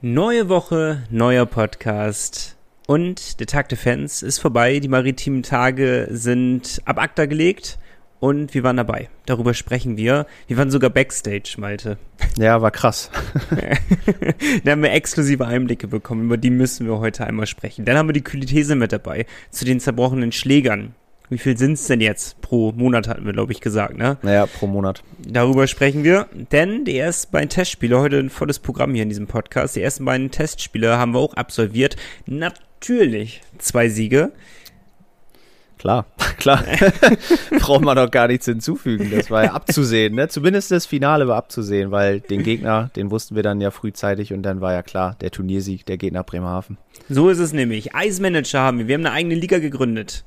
Neue Woche, neuer Podcast. Und der Tag der Fans ist vorbei. Die maritimen Tage sind ab ACTA gelegt. Und wir waren dabei. Darüber sprechen wir. Wir waren sogar Backstage, Malte. Ja, war krass. da haben wir exklusive Einblicke bekommen. Über die müssen wir heute einmal sprechen. Dann haben wir die Kühlithese mit dabei. Zu den zerbrochenen Schlägern. Wie viel sind es denn jetzt pro Monat, hatten wir, glaube ich, gesagt, ne? Naja, pro Monat. Darüber sprechen wir, denn die ersten beiden Testspiele, heute ein volles Programm hier in diesem Podcast, die ersten beiden Testspiele haben wir auch absolviert. Natürlich zwei Siege. Klar, klar. Braucht man doch gar nichts hinzufügen. Das war ja abzusehen, ne? Zumindest das Finale war abzusehen, weil den Gegner, den wussten wir dann ja frühzeitig und dann war ja klar, der Turniersieg, der Gegner Bremerhaven. So ist es nämlich. Eismanager haben wir. Wir haben eine eigene Liga gegründet.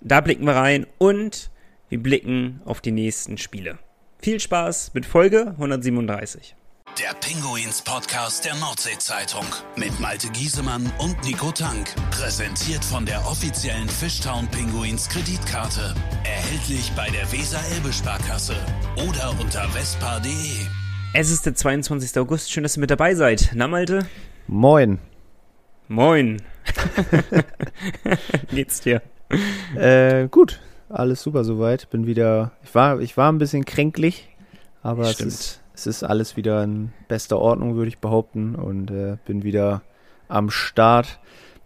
Da blicken wir rein und wir blicken auf die nächsten Spiele. Viel Spaß mit Folge 137. Der Pinguins Podcast der Nordsee-Zeitung mit Malte Giesemann und Nico Tank. Präsentiert von der offiziellen Fishtown Pinguins Kreditkarte. Erhältlich bei der Weser-Elbe-Sparkasse oder unter vespa.de. Es ist der 22. August. Schön, dass ihr mit dabei seid. Na, Malte? Moin. Moin. Geht's dir? Äh, gut, alles super soweit. Bin wieder, ich war, ich war ein bisschen kränklich, aber es ist, es ist alles wieder in bester Ordnung, würde ich behaupten, und äh, bin wieder am Start.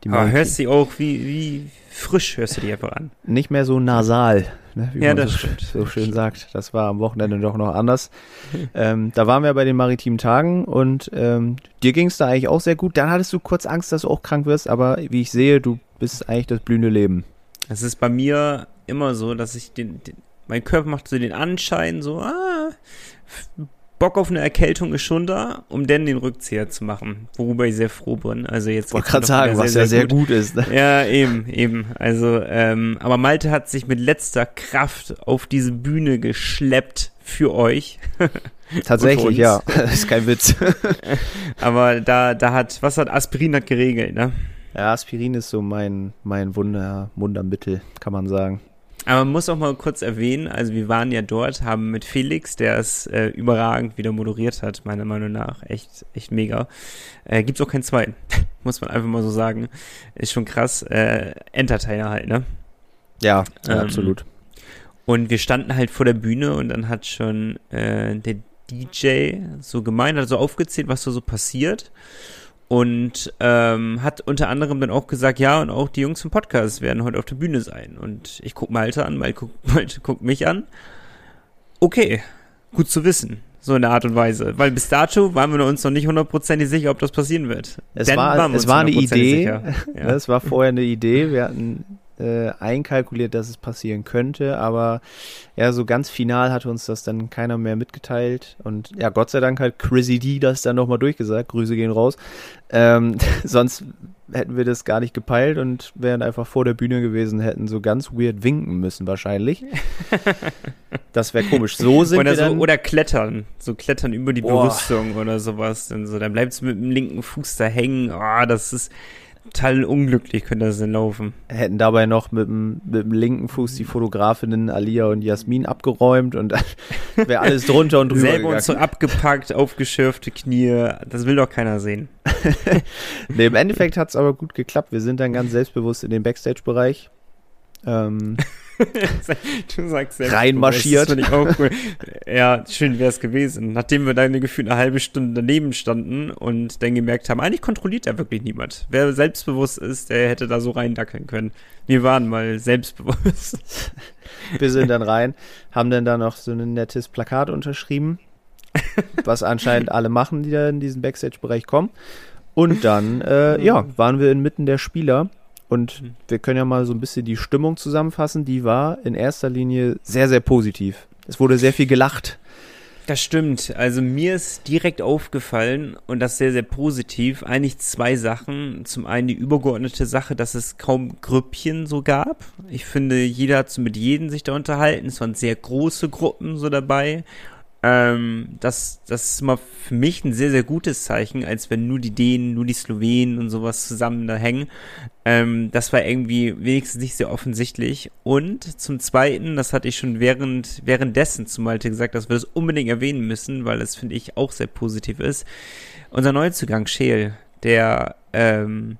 Die ah, hörst du auch, wie, wie frisch hörst du dich einfach an. Nicht mehr so nasal, ne, wie ja, man das so, so schön sagt. Das war am Wochenende doch noch anders. ähm, da waren wir bei den maritimen Tagen und ähm, dir ging es da eigentlich auch sehr gut. Dann hattest du kurz Angst, dass du auch krank wirst, aber wie ich sehe, du bist eigentlich das blühende Leben. Es ist bei mir immer so, dass ich den, den, mein Körper macht so den Anschein, so, ah, Bock auf eine Erkältung ist schon da, um dann den Rückzieher zu machen, worüber ich sehr froh bin. Also jetzt wollte gerade sagen, was sehr, ja sehr gut, gut ist. Ne? Ja, eben, eben. Also, ähm, aber Malte hat sich mit letzter Kraft auf diese Bühne geschleppt für euch. Tatsächlich, ja. Das ist kein Witz. aber da, da hat, was hat Aspirin hat geregelt, ne? Ja, Aspirin ist so mein, mein Wunder, Wundermittel, kann man sagen. Aber man muss auch mal kurz erwähnen, also wir waren ja dort, haben mit Felix, der es äh, überragend wieder moderiert hat, meiner Meinung nach, echt, echt mega. Äh, gibt's auch keinen zweiten, muss man einfach mal so sagen. Ist schon krass, äh, Entertainer halt, ne? Ja, ähm, absolut. Und wir standen halt vor der Bühne und dann hat schon äh, der DJ so gemeint, hat so aufgezählt, was da so passiert und ähm, hat unter anderem dann auch gesagt, ja, und auch die Jungs vom Podcast werden heute auf der Bühne sein. Und ich guck Malte an, Malte, guck, Malte guckt mich an. Okay, gut zu wissen. So in der Art und Weise. Weil bis dato waren wir uns noch nicht hundertprozentig sicher, ob das passieren wird. Es Dann war, es war eine Idee. Ja. Es war vorher eine Idee. Wir hatten äh, einkalkuliert, dass es passieren könnte, aber ja, so ganz final hatte uns das dann keiner mehr mitgeteilt und ja, Gott sei Dank hat Chrissy D das dann nochmal durchgesagt, Grüße gehen raus, ähm, sonst hätten wir das gar nicht gepeilt und wären einfach vor der Bühne gewesen, hätten so ganz weird winken müssen wahrscheinlich. Das wäre komisch. So sind oder wir dann, so, oder klettern, so klettern über die Boah. Brüstung oder sowas. Dann so, dann bleibst du mit dem linken Fuß da hängen. Oh, das ist total unglücklich könnte das denn laufen. Hätten dabei noch mit dem, mit dem linken Fuß die Fotografinnen Alia und Jasmin abgeräumt und wäre alles drunter und drüber Selber uns so abgepackt, aufgeschürfte Knie, das will doch keiner sehen. nee, im Endeffekt hat es aber gut geklappt. Wir sind dann ganz selbstbewusst in den Backstage-Bereich. Ähm, du sagst selbst, reinmarschiert. Das ich auch cool. Ja, schön wäre es gewesen. Nachdem wir dann gefühlt eine halbe Stunde daneben standen und dann gemerkt haben, eigentlich kontrolliert da wirklich niemand. Wer selbstbewusst ist, der hätte da so reindackeln können. Wir waren mal selbstbewusst. wir sind dann rein, haben dann da noch so ein nettes Plakat unterschrieben, was anscheinend alle machen, die da in diesen Backstage-Bereich kommen. Und dann, äh, ja, waren wir inmitten der Spieler und mhm. wir können ja mal so ein bisschen die Stimmung zusammenfassen. Die war in erster Linie sehr, sehr positiv. Es wurde sehr viel gelacht. Das stimmt. Also mir ist direkt aufgefallen und das sehr, sehr positiv. Eigentlich zwei Sachen. Zum einen die übergeordnete Sache, dass es kaum Grüppchen so gab. Ich finde, jeder hat so mit jedem sich da unterhalten. Es waren sehr große Gruppen so dabei. Ähm, das, das ist immer für mich ein sehr, sehr gutes Zeichen, als wenn nur die Dänen, nur die Slowenen und sowas zusammen da hängen. Ähm, das war irgendwie wenigstens nicht sehr offensichtlich. Und zum Zweiten, das hatte ich schon während, währenddessen zu Malte gesagt, dass wir das unbedingt erwähnen müssen, weil das finde ich auch sehr positiv ist. Unser Neuzugang Scheel, der ähm,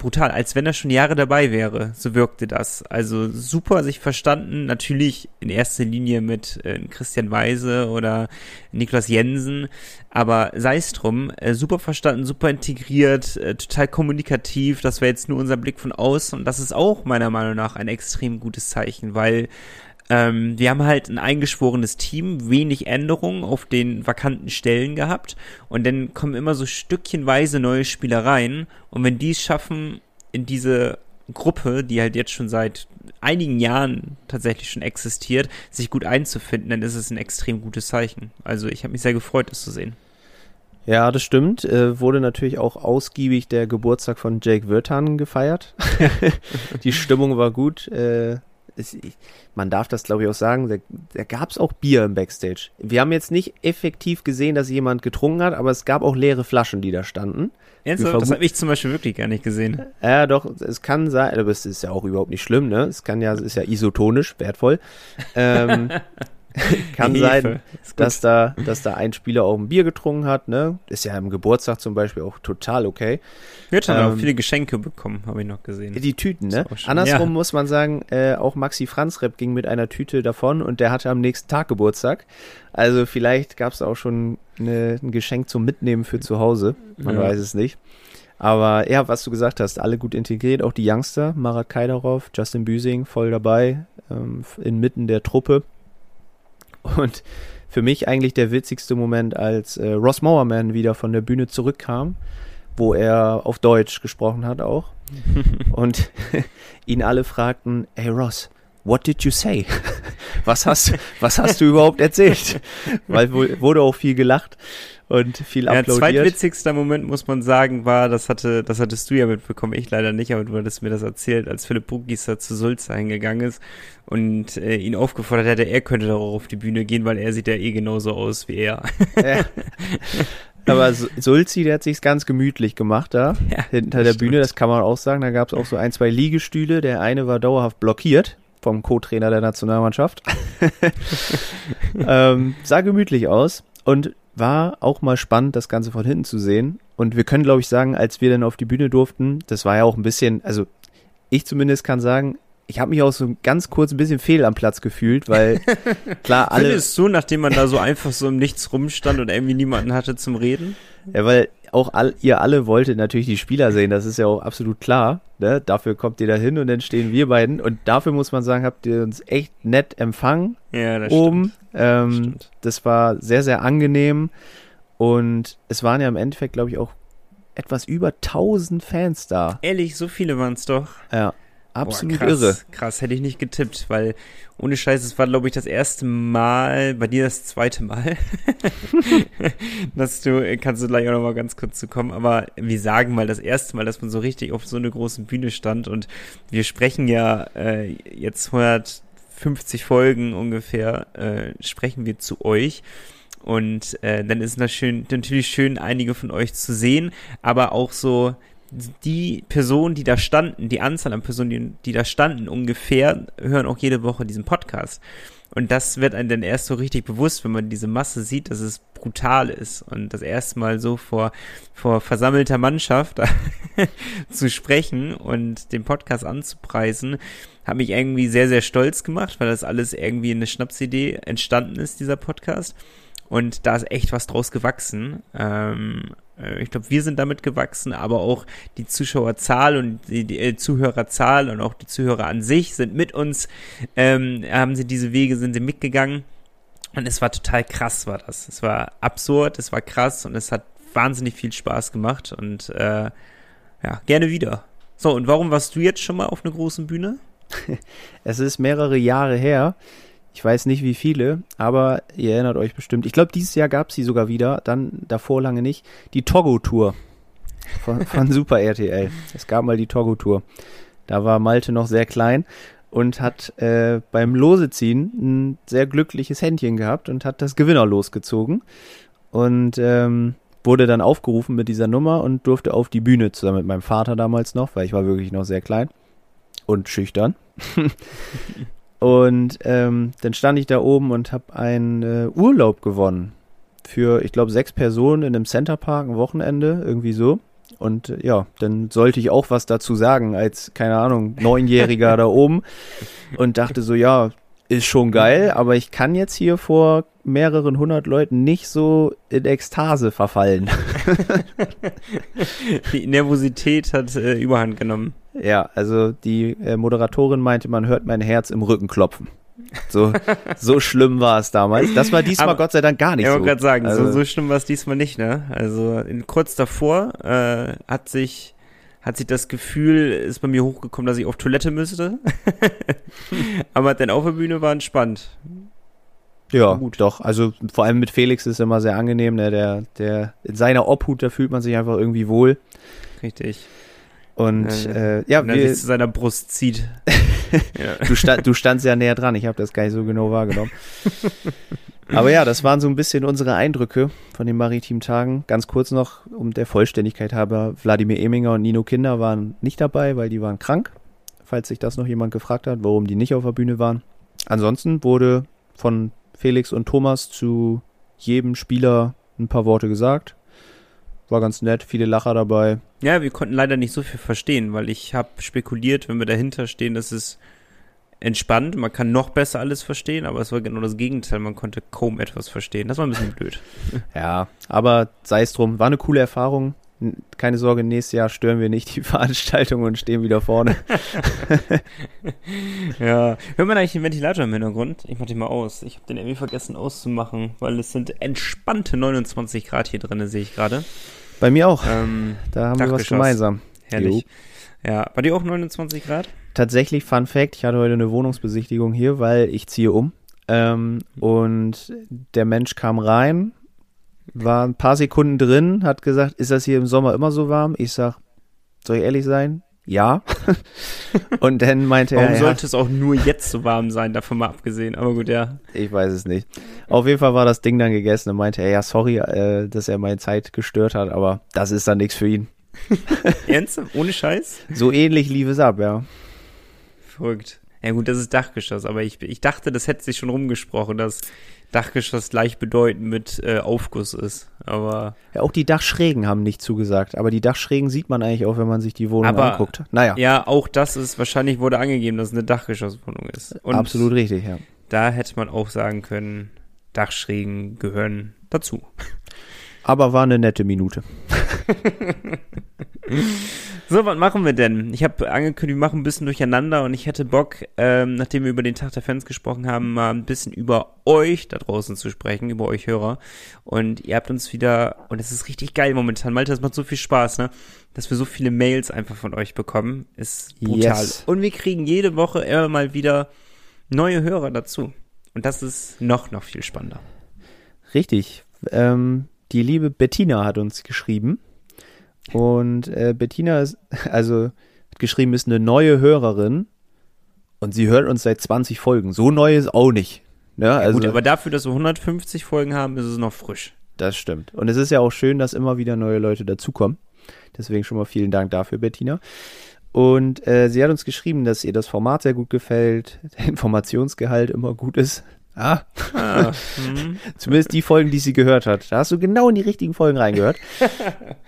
brutal, als wenn er schon Jahre dabei wäre. So wirkte das. Also super sich verstanden, natürlich in erster Linie mit äh, Christian Weise oder Niklas Jensen, aber sei es drum, äh, super verstanden, super integriert, äh, total kommunikativ. Das wäre jetzt nur unser Blick von außen und das ist auch meiner Meinung nach ein extrem gutes Zeichen, weil ähm, wir haben halt ein eingeschworenes Team, wenig Änderungen auf den vakanten Stellen gehabt und dann kommen immer so stückchenweise neue Spielereien und wenn die es schaffen, in diese Gruppe, die halt jetzt schon seit einigen Jahren tatsächlich schon existiert, sich gut einzufinden, dann ist es ein extrem gutes Zeichen. Also ich habe mich sehr gefreut, das zu sehen. Ja, das stimmt. Äh, wurde natürlich auch ausgiebig der Geburtstag von Jake Wirtan gefeiert. die Stimmung war gut. Äh, es, man darf das glaube ich auch sagen, da, da gab es auch Bier im Backstage. Wir haben jetzt nicht effektiv gesehen, dass jemand getrunken hat, aber es gab auch leere Flaschen, die da standen. Ernsthaft? Das habe ich zum Beispiel wirklich gar nicht gesehen. Ja, doch, es kann sein, aber es ist ja auch überhaupt nicht schlimm, ne? Es kann ja, es ist ja isotonisch wertvoll. Ähm, Kann sein, dass da, dass da ein Spieler auch ein Bier getrunken hat, ne? Ist ja im Geburtstag zum Beispiel auch total okay. Wird schon ähm, auch viele Geschenke bekommen, habe ich noch gesehen. Die Tüten, ne? Andersrum ja. muss man sagen, äh, auch Maxi Franz Rep ging mit einer Tüte davon und der hatte am nächsten Tag Geburtstag. Also vielleicht gab es auch schon eine, ein Geschenk zum Mitnehmen für zu Hause. Man ja. weiß es nicht. Aber ja, was du gesagt hast, alle gut integriert, auch die Youngster, Marat Kaidarov, Justin Büsing voll dabei, ähm, inmitten der Truppe. Und für mich eigentlich der witzigste Moment, als äh, Ross Mowerman wieder von der Bühne zurückkam, wo er auf Deutsch gesprochen hat auch. und ihn alle fragten, hey Ross, what did you say? was hast, was hast du überhaupt erzählt? Weil wurde auch viel gelacht und viel ja, applaudiert. Der zweitwitzigster Moment, muss man sagen, war, das hatte, das hattest du ja mitbekommen, ich leider nicht, aber du hattest mir das erzählt, als Philipp Bugieser zu Sulza hingegangen ist und äh, ihn aufgefordert hätte, er könnte darauf auf die Bühne gehen, weil er sieht ja eh genauso aus wie er. Ja. Aber Sulzi, der hat sich's ganz gemütlich gemacht da, ja, hinter der stimmt. Bühne, das kann man auch sagen. Da gab es auch so ein, zwei Liegestühle. Der eine war dauerhaft blockiert vom Co-Trainer der Nationalmannschaft. ähm, sah gemütlich aus. Und war auch mal spannend, das Ganze von hinten zu sehen. Und wir können, glaube ich, sagen, als wir dann auf die Bühne durften, das war ja auch ein bisschen, also ich zumindest kann sagen, ich habe mich auch so ganz kurz ein bisschen fehl am Platz gefühlt, weil klar alle. Findest du, nachdem man da so einfach so im Nichts rumstand und irgendwie niemanden hatte zum Reden? Ja, weil auch all, ihr alle wolltet natürlich die Spieler sehen, das ist ja auch absolut klar. Ne? Dafür kommt ihr da hin und dann stehen wir beiden. Und dafür muss man sagen, habt ihr uns echt nett empfangen. Ja, das oben. Stimmt. Ähm, das, stimmt. das war sehr, sehr angenehm. Und es waren ja im Endeffekt, glaube ich, auch etwas über 1000 Fans da. Ehrlich, so viele waren es doch. Ja. Absolut Boah, krass, irre. Krass, hätte ich nicht getippt, weil ohne Scheiß, es war, glaube ich, das erste Mal, bei dir das zweite Mal, dass du, kannst du gleich auch noch mal ganz kurz zu kommen, aber wir sagen mal das erste Mal, dass man so richtig auf so einer großen Bühne stand und wir sprechen ja äh, jetzt 150 Folgen ungefähr, äh, sprechen wir zu euch. Und äh, dann ist es natürlich schön, einige von euch zu sehen, aber auch so die Personen, die da standen, die Anzahl an Personen, die, die da standen, ungefähr, hören auch jede Woche diesen Podcast. Und das wird einem dann erst so richtig bewusst, wenn man diese Masse sieht, dass es brutal ist. Und das erste Mal so vor, vor versammelter Mannschaft zu sprechen und den Podcast anzupreisen, hat mich irgendwie sehr, sehr stolz gemacht, weil das alles irgendwie eine Schnapsidee entstanden ist, dieser Podcast. Und da ist echt was draus gewachsen. Ähm, äh, ich glaube, wir sind damit gewachsen, aber auch die Zuschauerzahl und die, die äh, Zuhörerzahl und auch die Zuhörer an sich sind mit uns, ähm, haben sie diese Wege, sind sie mitgegangen. Und es war total krass, war das. Es war absurd, es war krass und es hat wahnsinnig viel Spaß gemacht und äh, ja, gerne wieder. So, und warum warst du jetzt schon mal auf einer großen Bühne? es ist mehrere Jahre her. Ich weiß nicht wie viele, aber ihr erinnert euch bestimmt. Ich glaube, dieses Jahr gab es sie sogar wieder, dann davor lange nicht. Die Togo-Tour von, von Super RTL. Es gab mal die Togo-Tour. Da war Malte noch sehr klein. und hat äh, beim Loseziehen ein sehr glückliches Händchen gehabt und hat das Gewinner losgezogen und ähm, wurde dann aufgerufen mit dieser Nummer und durfte auf die Bühne zusammen mit meinem Vater damals noch, weil ich war wirklich noch sehr klein und schüchtern. und ähm, dann stand ich da oben und habe einen äh, Urlaub gewonnen für, ich glaube, sechs Personen in einem Centerpark ein Wochenende, irgendwie so. Und äh, ja, dann sollte ich auch was dazu sagen als, keine Ahnung, Neunjähriger da oben. Und dachte so, ja, ist schon geil, aber ich kann jetzt hier vor mehreren hundert Leuten nicht so in Ekstase verfallen. Die Nervosität hat äh, überhand genommen. Ja, also die äh, Moderatorin meinte, man hört mein Herz im Rücken klopfen. So, so schlimm war es damals. Das war diesmal Aber, Gott sei Dank gar nicht so. Ich wollte gerade sagen, also, so, so schlimm war es diesmal nicht, ne? Also in, kurz davor äh, hat sich hat sich das Gefühl, ist bei mir hochgekommen, dass ich auf Toilette müsste. Aber dann auf der Bühne war entspannt. Ja, gut. doch. Also vor allem mit Felix ist es immer sehr angenehm. Ne? Der, der, in seiner Obhut, da fühlt man sich einfach irgendwie wohl. Richtig. Und äh, ja, wenn er sich zu seiner Brust zieht. du, stand, du standst ja näher dran, ich habe das gar nicht so genau wahrgenommen. Aber ja, das waren so ein bisschen unsere Eindrücke von den maritimen Tagen. Ganz kurz noch, um der Vollständigkeit halber, Wladimir Eminger und Nino Kinder waren nicht dabei, weil die waren krank. Falls sich das noch jemand gefragt hat, warum die nicht auf der Bühne waren. Ansonsten wurde von Felix und Thomas zu jedem Spieler ein paar Worte gesagt. War ganz nett, viele Lacher dabei. Ja, wir konnten leider nicht so viel verstehen, weil ich habe spekuliert, wenn wir dahinter stehen, dass es entspannt, man kann noch besser alles verstehen, aber es war genau das Gegenteil, man konnte kaum etwas verstehen. Das war ein bisschen blöd. Ja, aber sei es drum, war eine coole Erfahrung. Keine Sorge, nächstes Jahr stören wir nicht die Veranstaltung und stehen wieder vorne. ja, hört man eigentlich den Ventilator im Hintergrund? Ich mach den mal aus. Ich habe den irgendwie vergessen auszumachen, weil es sind entspannte 29 Grad hier drin, sehe ich gerade. Bei mir auch. Ähm, da haben wir was gemeinsam. Herrlich. Jo. Ja, bei dir auch 29 Grad? Tatsächlich, Fun Fact, ich hatte heute eine Wohnungsbesichtigung hier, weil ich ziehe um. Ähm, und der Mensch kam rein, war ein paar Sekunden drin, hat gesagt, ist das hier im Sommer immer so warm? Ich sag, soll ich ehrlich sein? Ja. und dann meinte Warum er. Warum sollte es auch nur jetzt so warm sein, davon mal abgesehen? Aber gut, ja. Ich weiß es nicht. Auf jeden Fall war das Ding dann gegessen und meinte er, ja, sorry, äh, dass er meine Zeit gestört hat, aber das ist dann nichts für ihn. Ernst? Ohne Scheiß? So ähnlich lief es ab, ja. Verrückt. Ja gut, das ist Dachgeschoss, aber ich, ich dachte, das hätte sich schon rumgesprochen, dass Dachgeschoss gleichbedeutend mit äh, Aufguss ist. Aber ja, auch die Dachschrägen haben nicht zugesagt. Aber die Dachschrägen sieht man eigentlich auch, wenn man sich die Wohnung aber, anguckt. Naja. Ja, auch das ist wahrscheinlich wurde angegeben, dass es eine Dachgeschosswohnung ist. Und Absolut richtig, ja. Da hätte man auch sagen können, Dachschrägen gehören dazu. Aber war eine nette Minute. so, was machen wir denn? Ich habe angekündigt, wir machen ein bisschen durcheinander und ich hätte Bock, ähm, nachdem wir über den Tag der Fans gesprochen haben, mal ein bisschen über euch da draußen zu sprechen, über euch Hörer. Und ihr habt uns wieder, und es ist richtig geil momentan, Malte, das macht so viel Spaß, ne? Dass wir so viele Mails einfach von euch bekommen, ist brutal. Yes. Und wir kriegen jede Woche immer mal wieder neue Hörer dazu. Und das ist noch, noch viel spannender. Richtig. Ähm, die liebe Bettina hat uns geschrieben. Und äh, Bettina ist, also hat geschrieben, ist eine neue Hörerin. Und sie hört uns seit 20 Folgen. So neu ist auch nicht. Ne? Ja, also, gut, aber dafür, dass wir 150 Folgen haben, ist es noch frisch. Das stimmt. Und es ist ja auch schön, dass immer wieder neue Leute dazukommen. Deswegen schon mal vielen Dank dafür, Bettina. Und äh, sie hat uns geschrieben, dass ihr das Format sehr gut gefällt, der Informationsgehalt immer gut ist. Ah. ah hm. Zumindest die Folgen, die sie gehört hat. Da hast du genau in die richtigen Folgen reingehört.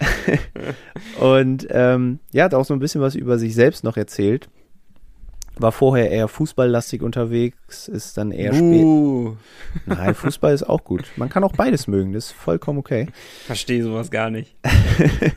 und ähm, ja, hat auch so ein bisschen was über sich selbst noch erzählt. War vorher eher fußballlastig unterwegs, ist dann eher uh. spät. Nein, Fußball ist auch gut. Man kann auch beides mögen, das ist vollkommen okay. Verstehe sowas gar nicht.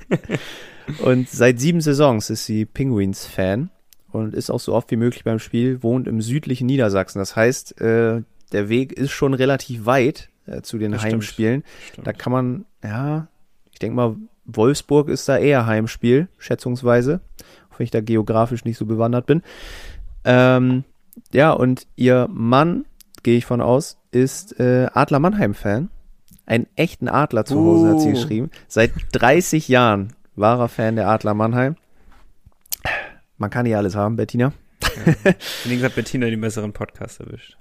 und seit sieben Saisons ist sie Penguins-Fan und ist auch so oft wie möglich beim Spiel, wohnt im südlichen Niedersachsen. Das heißt, äh, der Weg ist schon relativ weit äh, zu den das Heimspielen. Stimmt. Stimmt. Da kann man, ja, ich denke mal, Wolfsburg ist da eher Heimspiel, schätzungsweise, auch wenn ich da geografisch nicht so bewandert bin. Ähm, ja, und ihr Mann, gehe ich von aus, ist äh, Adler Mannheim-Fan. Einen echten Adler zu Hause, uh. hat sie uh. geschrieben. Seit 30 Jahren war er Fan der Adler Mannheim. Man kann nicht alles haben, Bettina. Ja. Wie gesagt, Bettina den besseren Podcast erwischt.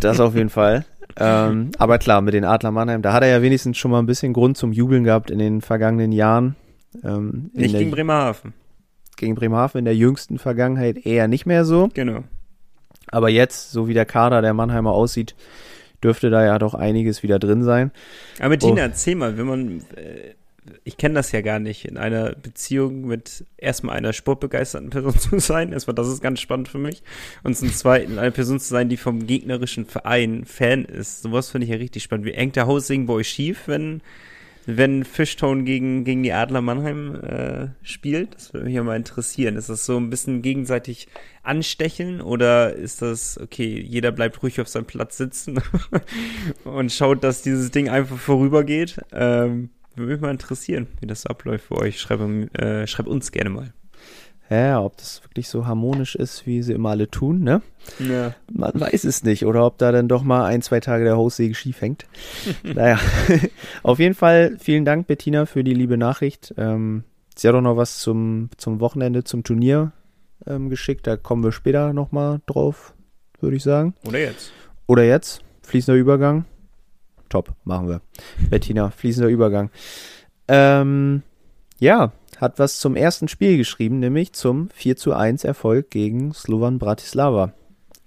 Das auf jeden Fall. ähm, aber klar, mit den Adler Mannheim, da hat er ja wenigstens schon mal ein bisschen Grund zum Jubeln gehabt in den vergangenen Jahren. Ähm, nicht gegen Bremerhaven. Gegen Bremerhaven in der jüngsten Vergangenheit eher nicht mehr so. Genau. Aber jetzt, so wie der Kader der Mannheimer aussieht, dürfte da ja doch einiges wieder drin sein. Aber Tina, oh. erzähl mal, wenn man, äh, ich kenne das ja gar nicht, in einer Beziehung mit erstmal einer sportbegeisterten Person zu sein. Erstmal, das ist ganz spannend für mich. Und zum Zweiten, eine Person zu sein, die vom gegnerischen Verein Fan ist. Sowas finde ich ja richtig spannend. Wie eng der bei euch schief, wenn wenn Fishtown gegen, gegen die Adler Mannheim äh, spielt? Das würde mich ja mal interessieren. Ist das so ein bisschen gegenseitig anstecheln oder ist das, okay, jeder bleibt ruhig auf seinem Platz sitzen und schaut, dass dieses Ding einfach vorübergeht? Ähm, würde mich mal interessieren, wie das so abläuft für euch. Schreib, äh, schreib uns gerne mal. Ja, ob das wirklich so harmonisch ist, wie sie immer alle tun, ne? Ja. Man weiß es nicht. Oder ob da dann doch mal ein, zwei Tage der Hostsäge schief hängt. naja, auf jeden Fall vielen Dank, Bettina, für die liebe Nachricht. Ähm, sie hat auch noch was zum, zum Wochenende, zum Turnier ähm, geschickt. Da kommen wir später nochmal drauf, würde ich sagen. Oder jetzt. Oder jetzt. Fließender Übergang. Top, machen wir. Bettina, fließender Übergang. Ähm, ja, hat was zum ersten Spiel geschrieben, nämlich zum 4 zu 1 Erfolg gegen Slovan Bratislava.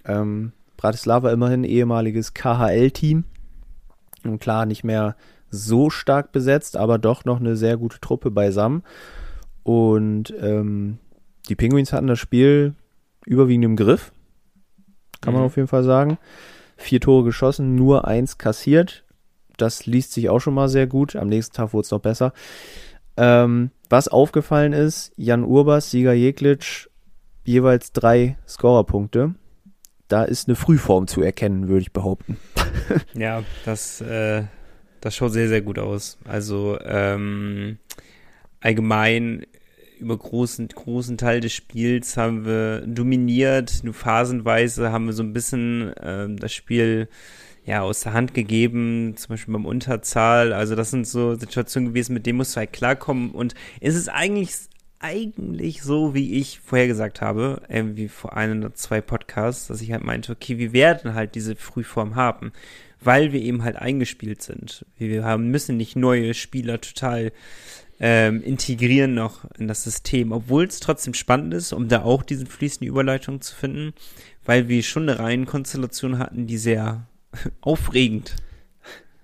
Ähm, Bratislava immerhin ehemaliges KHL-Team. Und klar, nicht mehr so stark besetzt, aber doch noch eine sehr gute Truppe beisammen. Und ähm, die Penguins hatten das Spiel überwiegend im Griff. Kann man mhm. auf jeden Fall sagen. Vier Tore geschossen, nur eins kassiert. Das liest sich auch schon mal sehr gut. Am nächsten Tag wurde es noch besser. Ähm, was aufgefallen ist, Jan Urbas, Sieger Jeklitsch, jeweils drei Scorerpunkte. Da ist eine Frühform zu erkennen, würde ich behaupten. ja, das, äh, das schaut sehr, sehr gut aus. Also ähm, allgemein über großen, großen Teil des Spiels haben wir dominiert, nur phasenweise haben wir so ein bisschen ähm, das Spiel ja, aus der Hand gegeben, zum Beispiel beim Unterzahl. Also das sind so Situationen gewesen, mit denen musst du halt klarkommen. Und es ist eigentlich, eigentlich so, wie ich vorher gesagt habe, irgendwie vor einem oder zwei Podcasts, dass ich halt meinte, okay, wir werden halt diese Frühform haben, weil wir eben halt eingespielt sind. Wir haben, müssen nicht neue Spieler total ähm, integrieren noch in das System, obwohl es trotzdem spannend ist, um da auch diese fließende Überleitung zu finden, weil wir schon eine Reihenkonstellation hatten, die sehr aufregend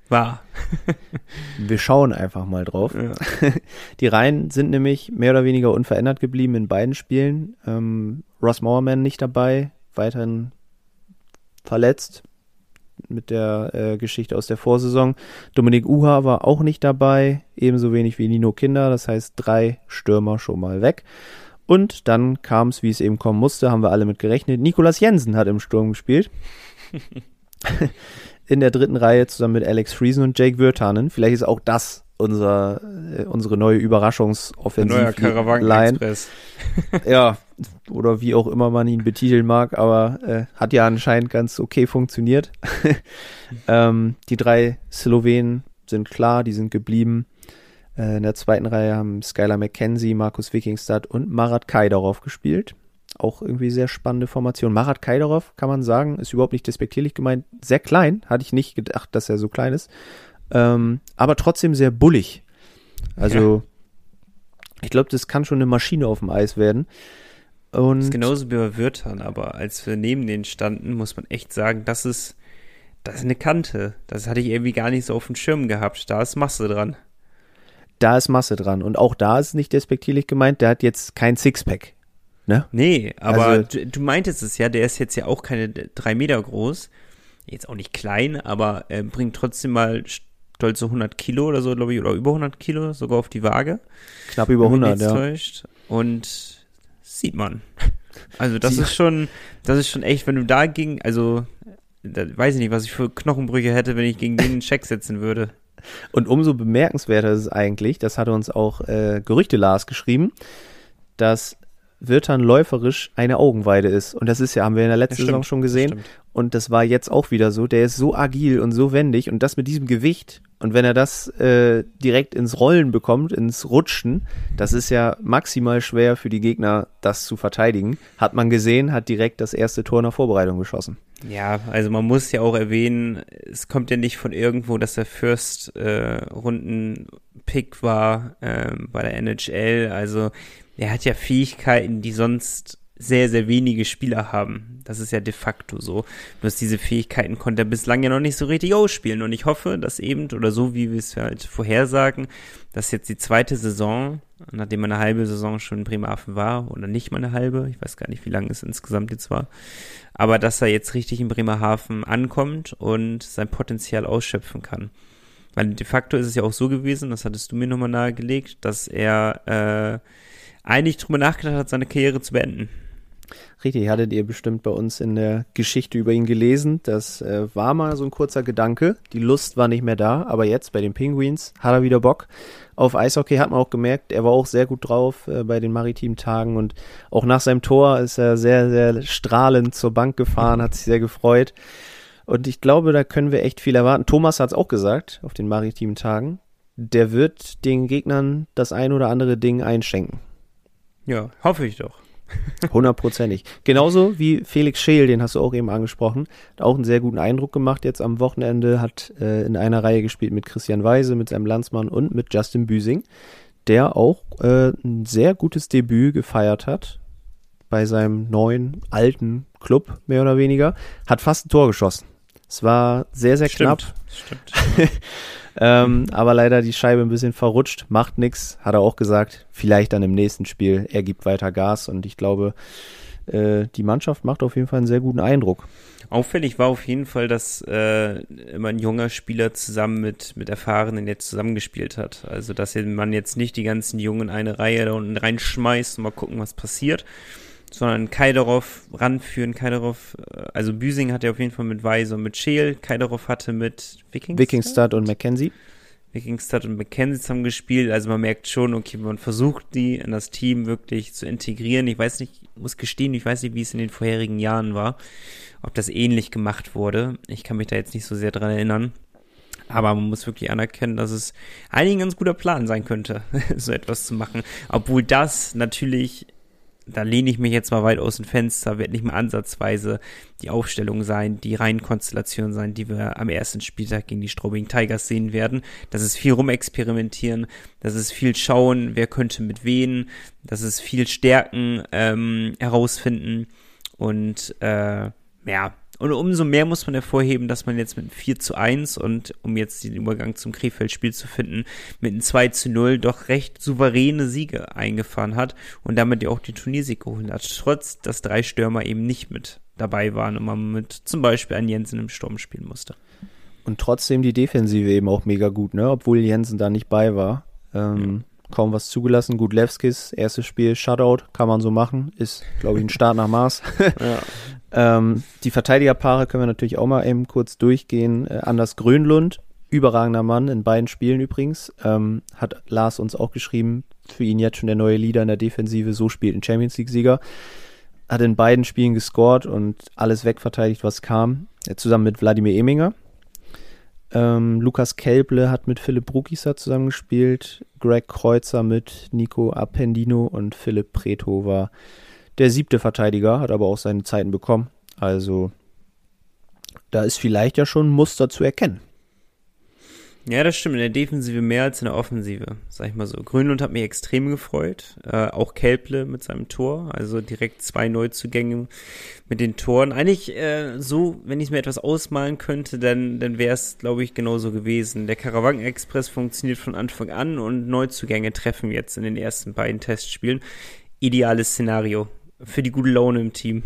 war. Wir schauen einfach mal drauf. Ja. Die Reihen sind nämlich mehr oder weniger unverändert geblieben in beiden Spielen. Ähm, Ross Mowerman nicht dabei, weiterhin verletzt mit der äh, Geschichte aus der Vorsaison. Dominik Uha war auch nicht dabei, ebenso wenig wie Nino Kinder. Das heißt, drei Stürmer schon mal weg. Und dann kam es, wie es eben kommen musste, haben wir alle mit gerechnet. Nikolas Jensen hat im Sturm gespielt. in der dritten Reihe zusammen mit Alex Friesen und Jake Wirtanen. Vielleicht ist auch das unser, äh, unsere neue Überraschungsoffensive. Neuer Caravan ja, oder wie auch immer man ihn betiteln mag, aber äh, hat ja anscheinend ganz okay funktioniert. ähm, die drei Slowenen sind klar, die sind geblieben. Äh, in der zweiten Reihe haben Skylar McKenzie, Markus Wikingstad und Marat Kai darauf gespielt. Auch irgendwie sehr spannende Formation. Marat Kaidarov, kann man sagen, ist überhaupt nicht despektierlich gemeint. Sehr klein, hatte ich nicht gedacht, dass er so klein ist. Ähm, aber trotzdem sehr bullig. Also, ja. ich glaube, das kann schon eine Maschine auf dem Eis werden. Und das ist genauso wie bei Wörtern, aber als wir neben denen standen, muss man echt sagen, das ist, das ist eine Kante. Das hatte ich irgendwie gar nicht so auf dem Schirm gehabt. Da ist Masse dran. Da ist Masse dran. Und auch da ist es nicht despektierlich gemeint, der hat jetzt kein Sixpack. Ne? Nee, aber also, du, du, meintest es ja, der ist jetzt ja auch keine drei Meter groß. Jetzt auch nicht klein, aber er bringt trotzdem mal stolze 100 Kilo oder so, glaube ich, oder über 100 Kilo sogar auf die Waage. Knapp über 100, ja. Täuscht. Und sieht man. Also das ist schon, das ist schon echt, wenn du dagegen, also da weiß ich nicht, was ich für Knochenbrüche hätte, wenn ich gegen den einen Check setzen würde. Und umso bemerkenswerter ist es eigentlich, das hatte uns auch äh, Gerüchte Lars geschrieben, dass wird dann läuferisch eine Augenweide ist. Und das ist ja, haben wir in der letzten Saison schon gesehen. Und das war jetzt auch wieder so. Der ist so agil und so wendig und das mit diesem Gewicht. Und wenn er das äh, direkt ins Rollen bekommt, ins Rutschen, das ist ja maximal schwer für die Gegner, das zu verteidigen. Hat man gesehen, hat direkt das erste Tor nach Vorbereitung geschossen. Ja, also man muss ja auch erwähnen, es kommt ja nicht von irgendwo, dass der First äh, Runden Pick war äh, bei der NHL. Also er hat ja Fähigkeiten, die sonst sehr, sehr wenige Spieler haben. Das ist ja de facto so. Bloß diese Fähigkeiten konnte er bislang ja noch nicht so richtig ausspielen. Und ich hoffe, dass eben, oder so wie wir es halt vorhersagen, dass jetzt die zweite Saison, nachdem er eine halbe Saison schon in Bremerhaven war, oder nicht mal eine halbe, ich weiß gar nicht, wie lange es insgesamt jetzt war, aber dass er jetzt richtig in Bremerhaven ankommt und sein Potenzial ausschöpfen kann. Weil de facto ist es ja auch so gewesen, das hattest du mir nochmal nahegelegt, dass er äh, eigentlich drüber nachgedacht hat, seine Karriere zu beenden. Richtig, hattet ihr bestimmt bei uns in der Geschichte über ihn gelesen. Das äh, war mal so ein kurzer Gedanke. Die Lust war nicht mehr da, aber jetzt bei den Penguins hat er wieder Bock. Auf Eishockey hat man auch gemerkt, er war auch sehr gut drauf äh, bei den maritimen Tagen und auch nach seinem Tor ist er sehr, sehr strahlend zur Bank gefahren, hat sich sehr gefreut. Und ich glaube, da können wir echt viel erwarten. Thomas hat es auch gesagt auf den maritimen Tagen. Der wird den Gegnern das ein oder andere Ding einschenken. Ja, hoffe ich doch. Hundertprozentig. Genauso wie Felix Scheel, den hast du auch eben angesprochen. Hat auch einen sehr guten Eindruck gemacht jetzt am Wochenende. Hat äh, in einer Reihe gespielt mit Christian Weise, mit seinem Landsmann und mit Justin Büsing, der auch äh, ein sehr gutes Debüt gefeiert hat bei seinem neuen, alten Club, mehr oder weniger. Hat fast ein Tor geschossen. Es war sehr, sehr Stimmt. knapp. Stimmt. Ähm, aber leider die Scheibe ein bisschen verrutscht, macht nix, hat er auch gesagt. Vielleicht dann im nächsten Spiel, er gibt weiter Gas und ich glaube, äh, die Mannschaft macht auf jeden Fall einen sehr guten Eindruck. Auffällig war auf jeden Fall, dass äh, immer ein junger Spieler zusammen mit, mit Erfahrenen jetzt zusammengespielt hat. Also, dass man jetzt nicht die ganzen Jungen in eine Reihe da unten reinschmeißt und mal gucken, was passiert, sondern Kaiderov ranführen. Kaiderov, äh, also Büsing hatte auf jeden Fall mit Weise und mit Scheel. Kaiderov hatte mit Wikingstad, Wikingstad und Mackenzie. Wikingstad und Mackenzie zusammen gespielt. Also man merkt schon, okay, man versucht die in das Team wirklich zu integrieren. Ich weiß nicht, muss gestehen, ich weiß nicht, wie es in den vorherigen Jahren war, ob das ähnlich gemacht wurde. Ich kann mich da jetzt nicht so sehr dran erinnern. Aber man muss wirklich anerkennen, dass es eigentlich ein ganz guter Plan sein könnte, so etwas zu machen. Obwohl das natürlich da lehne ich mich jetzt mal weit aus dem Fenster, wird nicht mal ansatzweise die Aufstellung sein, die Reihenkonstellation sein, die wir am ersten Spieltag gegen die Straubing Tigers sehen werden. Das ist viel rumexperimentieren, das ist viel schauen, wer könnte mit wen, das ist viel Stärken ähm, herausfinden und äh, ja, und umso mehr muss man hervorheben, dass man jetzt mit 4 zu 1 und um jetzt den Übergang zum Krefeld-Spiel zu finden, mit einem 2 zu 0 doch recht souveräne Siege eingefahren hat und damit ja auch die Turniersieg geholt hat, trotz dass drei Stürmer eben nicht mit dabei waren und man mit zum Beispiel an Jensen im Sturm spielen musste. Und trotzdem die Defensive eben auch mega gut, ne? Obwohl Jensen da nicht bei war. Ähm, ja. Kaum was zugelassen. Gut, Levskis, erstes Spiel, Shutout, kann man so machen. Ist, glaube ich, ein Start nach Maß. ja. Ähm, die Verteidigerpaare können wir natürlich auch mal eben kurz durchgehen. Äh, Anders Grönlund, überragender Mann in beiden Spielen übrigens, ähm, hat Lars uns auch geschrieben, für ihn jetzt schon der neue Leader in der Defensive, so spielt ein Champions League-Sieger. Hat in beiden Spielen gescored und alles wegverteidigt, was kam, äh, zusammen mit Wladimir Eminger. Ähm, Lukas Kelble hat mit Philipp Brukisa zusammengespielt, Greg Kreuzer mit Nico Appendino und Philipp Preto war der siebte Verteidiger, hat aber auch seine Zeiten bekommen. Also da ist vielleicht ja schon ein Muster zu erkennen. Ja, das stimmt. In der Defensive mehr als in der Offensive, sag ich mal so. Grünlund hat mich extrem gefreut. Äh, auch Kelple mit seinem Tor. Also direkt zwei Neuzugänge mit den Toren. Eigentlich äh, so, wenn ich mir etwas ausmalen könnte, dann, dann wäre es, glaube ich, genauso gewesen. Der Caravan Express funktioniert von Anfang an und Neuzugänge treffen jetzt in den ersten beiden Testspielen. Ideales Szenario für die gute Laune im Team.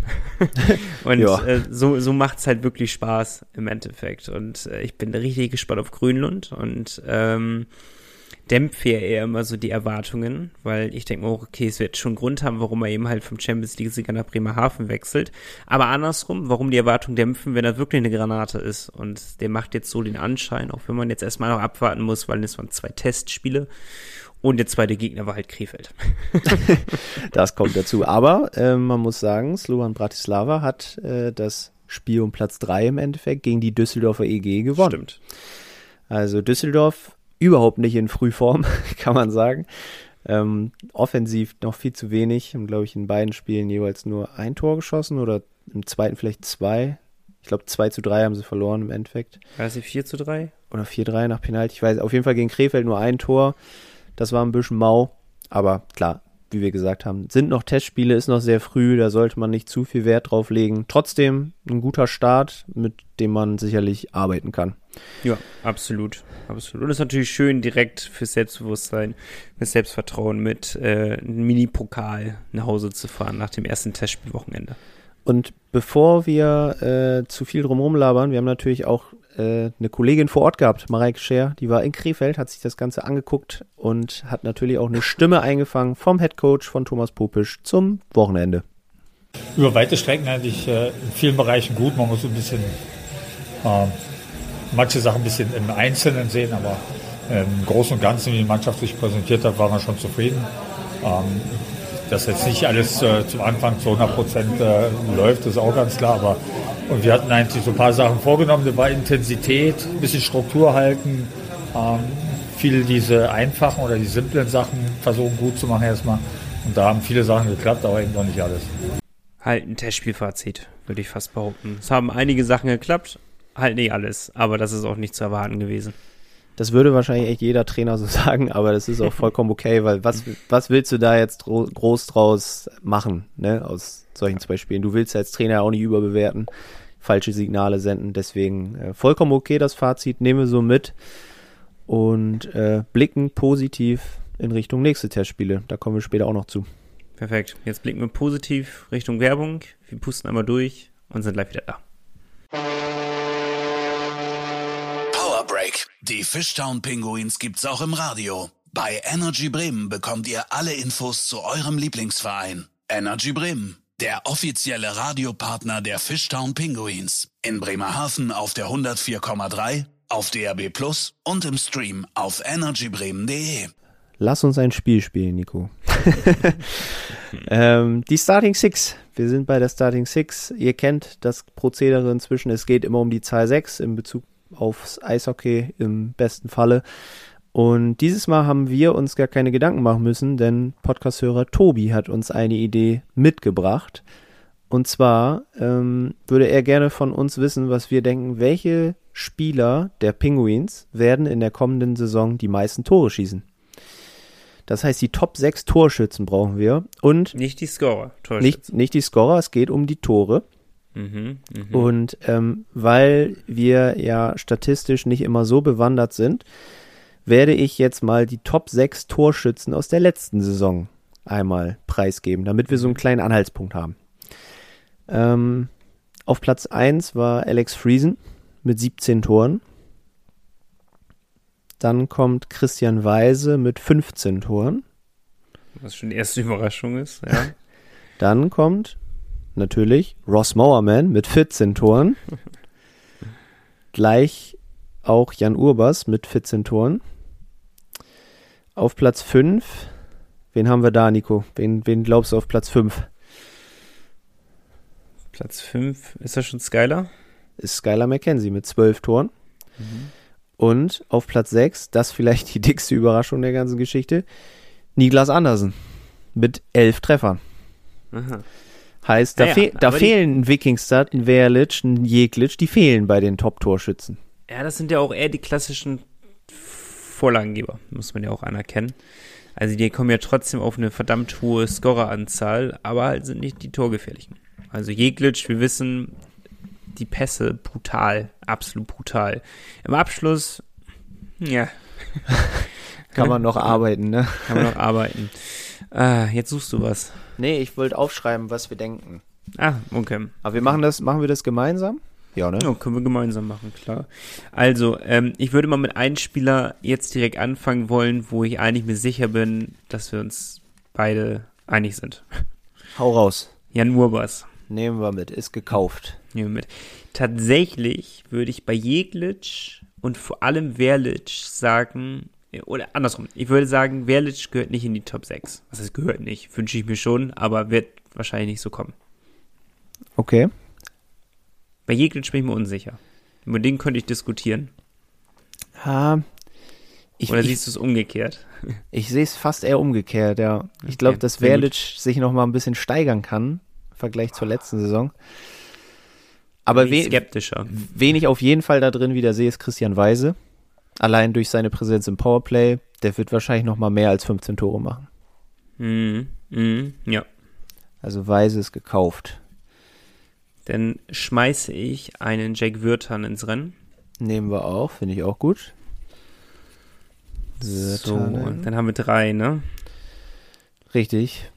und ja. äh, so, so macht's halt wirklich Spaß im Endeffekt. Und äh, ich bin richtig gespannt auf Grünlund und ähm, dämpfe ja eher immer so die Erwartungen, weil ich denke mir auch, okay, es wird schon Grund haben, warum er eben halt vom Champions League-Sieger nach Bremerhaven wechselt. Aber andersrum, warum die Erwartungen dämpfen, wenn er wirklich eine Granate ist. Und der macht jetzt so den Anschein, auch wenn man jetzt erstmal noch abwarten muss, weil es waren zwei Testspiele. Und der zweite Gegner war halt Krefeld. das kommt dazu. Aber äh, man muss sagen, Slovan Bratislava hat äh, das Spiel um Platz 3 im Endeffekt gegen die Düsseldorfer EG gewonnen. Stimmt. Also Düsseldorf überhaupt nicht in Frühform, kann man sagen. Ähm, offensiv noch viel zu wenig. Haben, glaube ich, in beiden Spielen jeweils nur ein Tor geschossen oder im zweiten vielleicht zwei. Ich glaube, 2 zu 3 haben sie verloren im Endeffekt. War sie 4 zu 3? Oder 4-3 nach Penalty. Ich weiß, auf jeden Fall gegen Krefeld nur ein Tor. Das war ein bisschen mau. Aber klar, wie wir gesagt haben, sind noch Testspiele, ist noch sehr früh, da sollte man nicht zu viel Wert drauf legen. Trotzdem ein guter Start, mit dem man sicherlich arbeiten kann. Ja, absolut. Absolut. Und es ist natürlich schön, direkt fürs Selbstbewusstsein, fürs Selbstvertrauen mit äh, einem Mini-Pokal nach Hause zu fahren nach dem ersten Testspielwochenende. Und bevor wir äh, zu viel drumherum labern, wir haben natürlich auch äh, eine Kollegin vor Ort gehabt, Mareike Scher, die war in Krefeld, hat sich das Ganze angeguckt und hat natürlich auch eine Stimme eingefangen vom Headcoach von Thomas Popisch zum Wochenende. Über weite Strecken eigentlich äh, in vielen Bereichen gut. Man muss ein bisschen äh, manche Sachen ein bisschen im Einzelnen sehen, aber im Großen und Ganzen, wie die Mannschaft sich präsentiert hat, war man schon zufrieden. Ähm, dass jetzt nicht alles äh, zum Anfang zu 100 Prozent äh, läuft, ist auch ganz klar, aber und wir hatten eigentlich so ein paar Sachen vorgenommen, das war Intensität, ein bisschen Struktur halten, ähm, viel diese einfachen oder die simplen Sachen versuchen gut zu machen erstmal. Und da haben viele Sachen geklappt, aber eben noch nicht alles. Halt ein Testspielfazit, würde ich fast behaupten. Es haben einige Sachen geklappt, halt nicht alles, aber das ist auch nicht zu erwarten gewesen. Das würde wahrscheinlich echt jeder Trainer so sagen, aber das ist auch vollkommen okay, weil was, was willst du da jetzt groß draus machen, ne, aus solchen zwei Spielen? Du willst als Trainer auch nicht überbewerten falsche Signale senden. Deswegen äh, vollkommen okay das Fazit, nehmen wir so mit und äh, blicken positiv in Richtung nächste Testspiele. Da kommen wir später auch noch zu. Perfekt. Jetzt blicken wir positiv Richtung Werbung. Wir pusten einmal durch und sind gleich wieder da. Power Break. Die Fishtown Pinguins gibt's auch im Radio. Bei Energy Bremen bekommt ihr alle Infos zu eurem Lieblingsverein. Energy Bremen der offizielle Radiopartner der Fishtown Pinguins. In Bremerhaven auf der 104,3, auf DRB Plus und im Stream auf energybremen.de. Lass uns ein Spiel spielen, Nico. ähm, die Starting Six. Wir sind bei der Starting Six. Ihr kennt das Prozedere inzwischen. Es geht immer um die Zahl 6 in Bezug aufs Eishockey im besten Falle. Und dieses Mal haben wir uns gar keine Gedanken machen müssen, denn Podcasthörer Tobi hat uns eine Idee mitgebracht. Und zwar ähm, würde er gerne von uns wissen, was wir denken, welche Spieler der Penguins werden in der kommenden Saison die meisten Tore schießen. Das heißt, die Top 6 Torschützen brauchen wir. Und nicht die Scorer. Nicht, nicht die Scorer, es geht um die Tore. Mhm, mh. Und ähm, weil wir ja statistisch nicht immer so bewandert sind, werde ich jetzt mal die Top 6 Torschützen aus der letzten Saison einmal preisgeben, damit wir so einen kleinen Anhaltspunkt haben. Ähm, auf Platz 1 war Alex Friesen mit 17 Toren. Dann kommt Christian Weise mit 15 Toren. Was schon die erste Überraschung ist, ja. Dann kommt natürlich Ross Mowerman mit 14 Toren. Gleich auch Jan Urbas mit 14 Toren. Auf Platz 5, wen haben wir da, Nico? Wen, wen glaubst du auf Platz 5? Platz 5, ist das schon Skyler? Ist Skyler McKenzie mit 12 Toren. Mhm. Und auf Platz 6, das vielleicht die dickste Überraschung der ganzen Geschichte, Niklas Andersen mit 11 Treffern. Aha. Heißt, da, naja, fe da fehlen ein Wikingstad, ein Verlic, ein Jeglitsch, die fehlen bei den Top-Torschützen. Ja, das sind ja auch eher die klassischen Vorlagengeber, muss man ja auch anerkennen. Also die kommen ja trotzdem auf eine verdammt hohe Scoreranzahl, aber halt sind nicht die torgefährlichen. Also Jeglitsch, wir wissen, die Pässe brutal, absolut brutal. Im Abschluss, ja. Kann man noch arbeiten, ne? Kann man noch arbeiten. Ah, jetzt suchst du was. Nee, ich wollte aufschreiben, was wir denken. Ah, okay. Aber wir machen das, machen wir das gemeinsam? Ja, ne? Ja, können wir gemeinsam machen, klar. Also, ähm, ich würde mal mit einem Spieler jetzt direkt anfangen wollen, wo ich eigentlich mir sicher bin, dass wir uns beide einig sind. Hau raus. Jan Urbas. Nehmen wir mit, ist gekauft. Nehmen wir mit. Tatsächlich würde ich bei Jeglitsch und vor allem Verlic sagen, oder andersrum, ich würde sagen, Verlic gehört nicht in die Top 6. Was heißt gehört nicht? Wünsche ich mir schon, aber wird wahrscheinlich nicht so kommen. Okay. Bei Jeglitsch bin ich mir unsicher. Über den könnte ich diskutieren. Ha, ich, Oder siehst du es umgekehrt? Ich sehe es fast eher umgekehrt, ja. Ich glaube, dass Verlic sich noch mal ein bisschen steigern kann im Vergleich zur letzten Saison. Aber we skeptischer. wen ich auf jeden Fall da drin wieder sehe, ist Christian Weise. Allein durch seine Präsenz im Powerplay, der wird wahrscheinlich noch mal mehr als 15 Tore machen. Mhm. Mhm. Ja. Also Weise ist gekauft. Dann schmeiße ich einen Jack Würthan ins Rennen. Nehmen wir auch, finde ich auch gut. So, dann haben wir drei, ne? Richtig.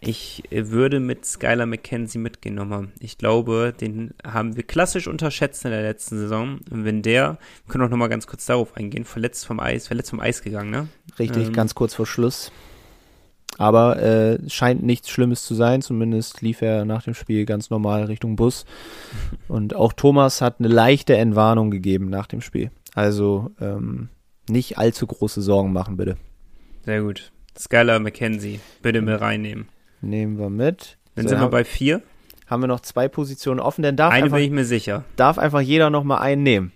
Ich würde mit Skylar McKenzie mitgenommen. Ich glaube, den haben wir klassisch unterschätzt in der letzten Saison. Und wenn der, wir können auch nochmal ganz kurz darauf eingehen, verletzt vom Eis, verletzt vom Eis gegangen, ne? Richtig, ähm, ganz kurz vor Schluss. Aber äh, scheint nichts Schlimmes zu sein. Zumindest lief er nach dem Spiel ganz normal Richtung Bus. Und auch Thomas hat eine leichte Entwarnung gegeben nach dem Spiel. Also ähm, nicht allzu große Sorgen machen, bitte. Sehr gut. Skylar McKenzie, bitte mit reinnehmen. Nehmen wir mit. Dann so, sind wir bei vier. Haben wir noch zwei Positionen offen, denn darf Eine einfach, bin ich mir sicher. Darf einfach jeder noch mal einen nehmen.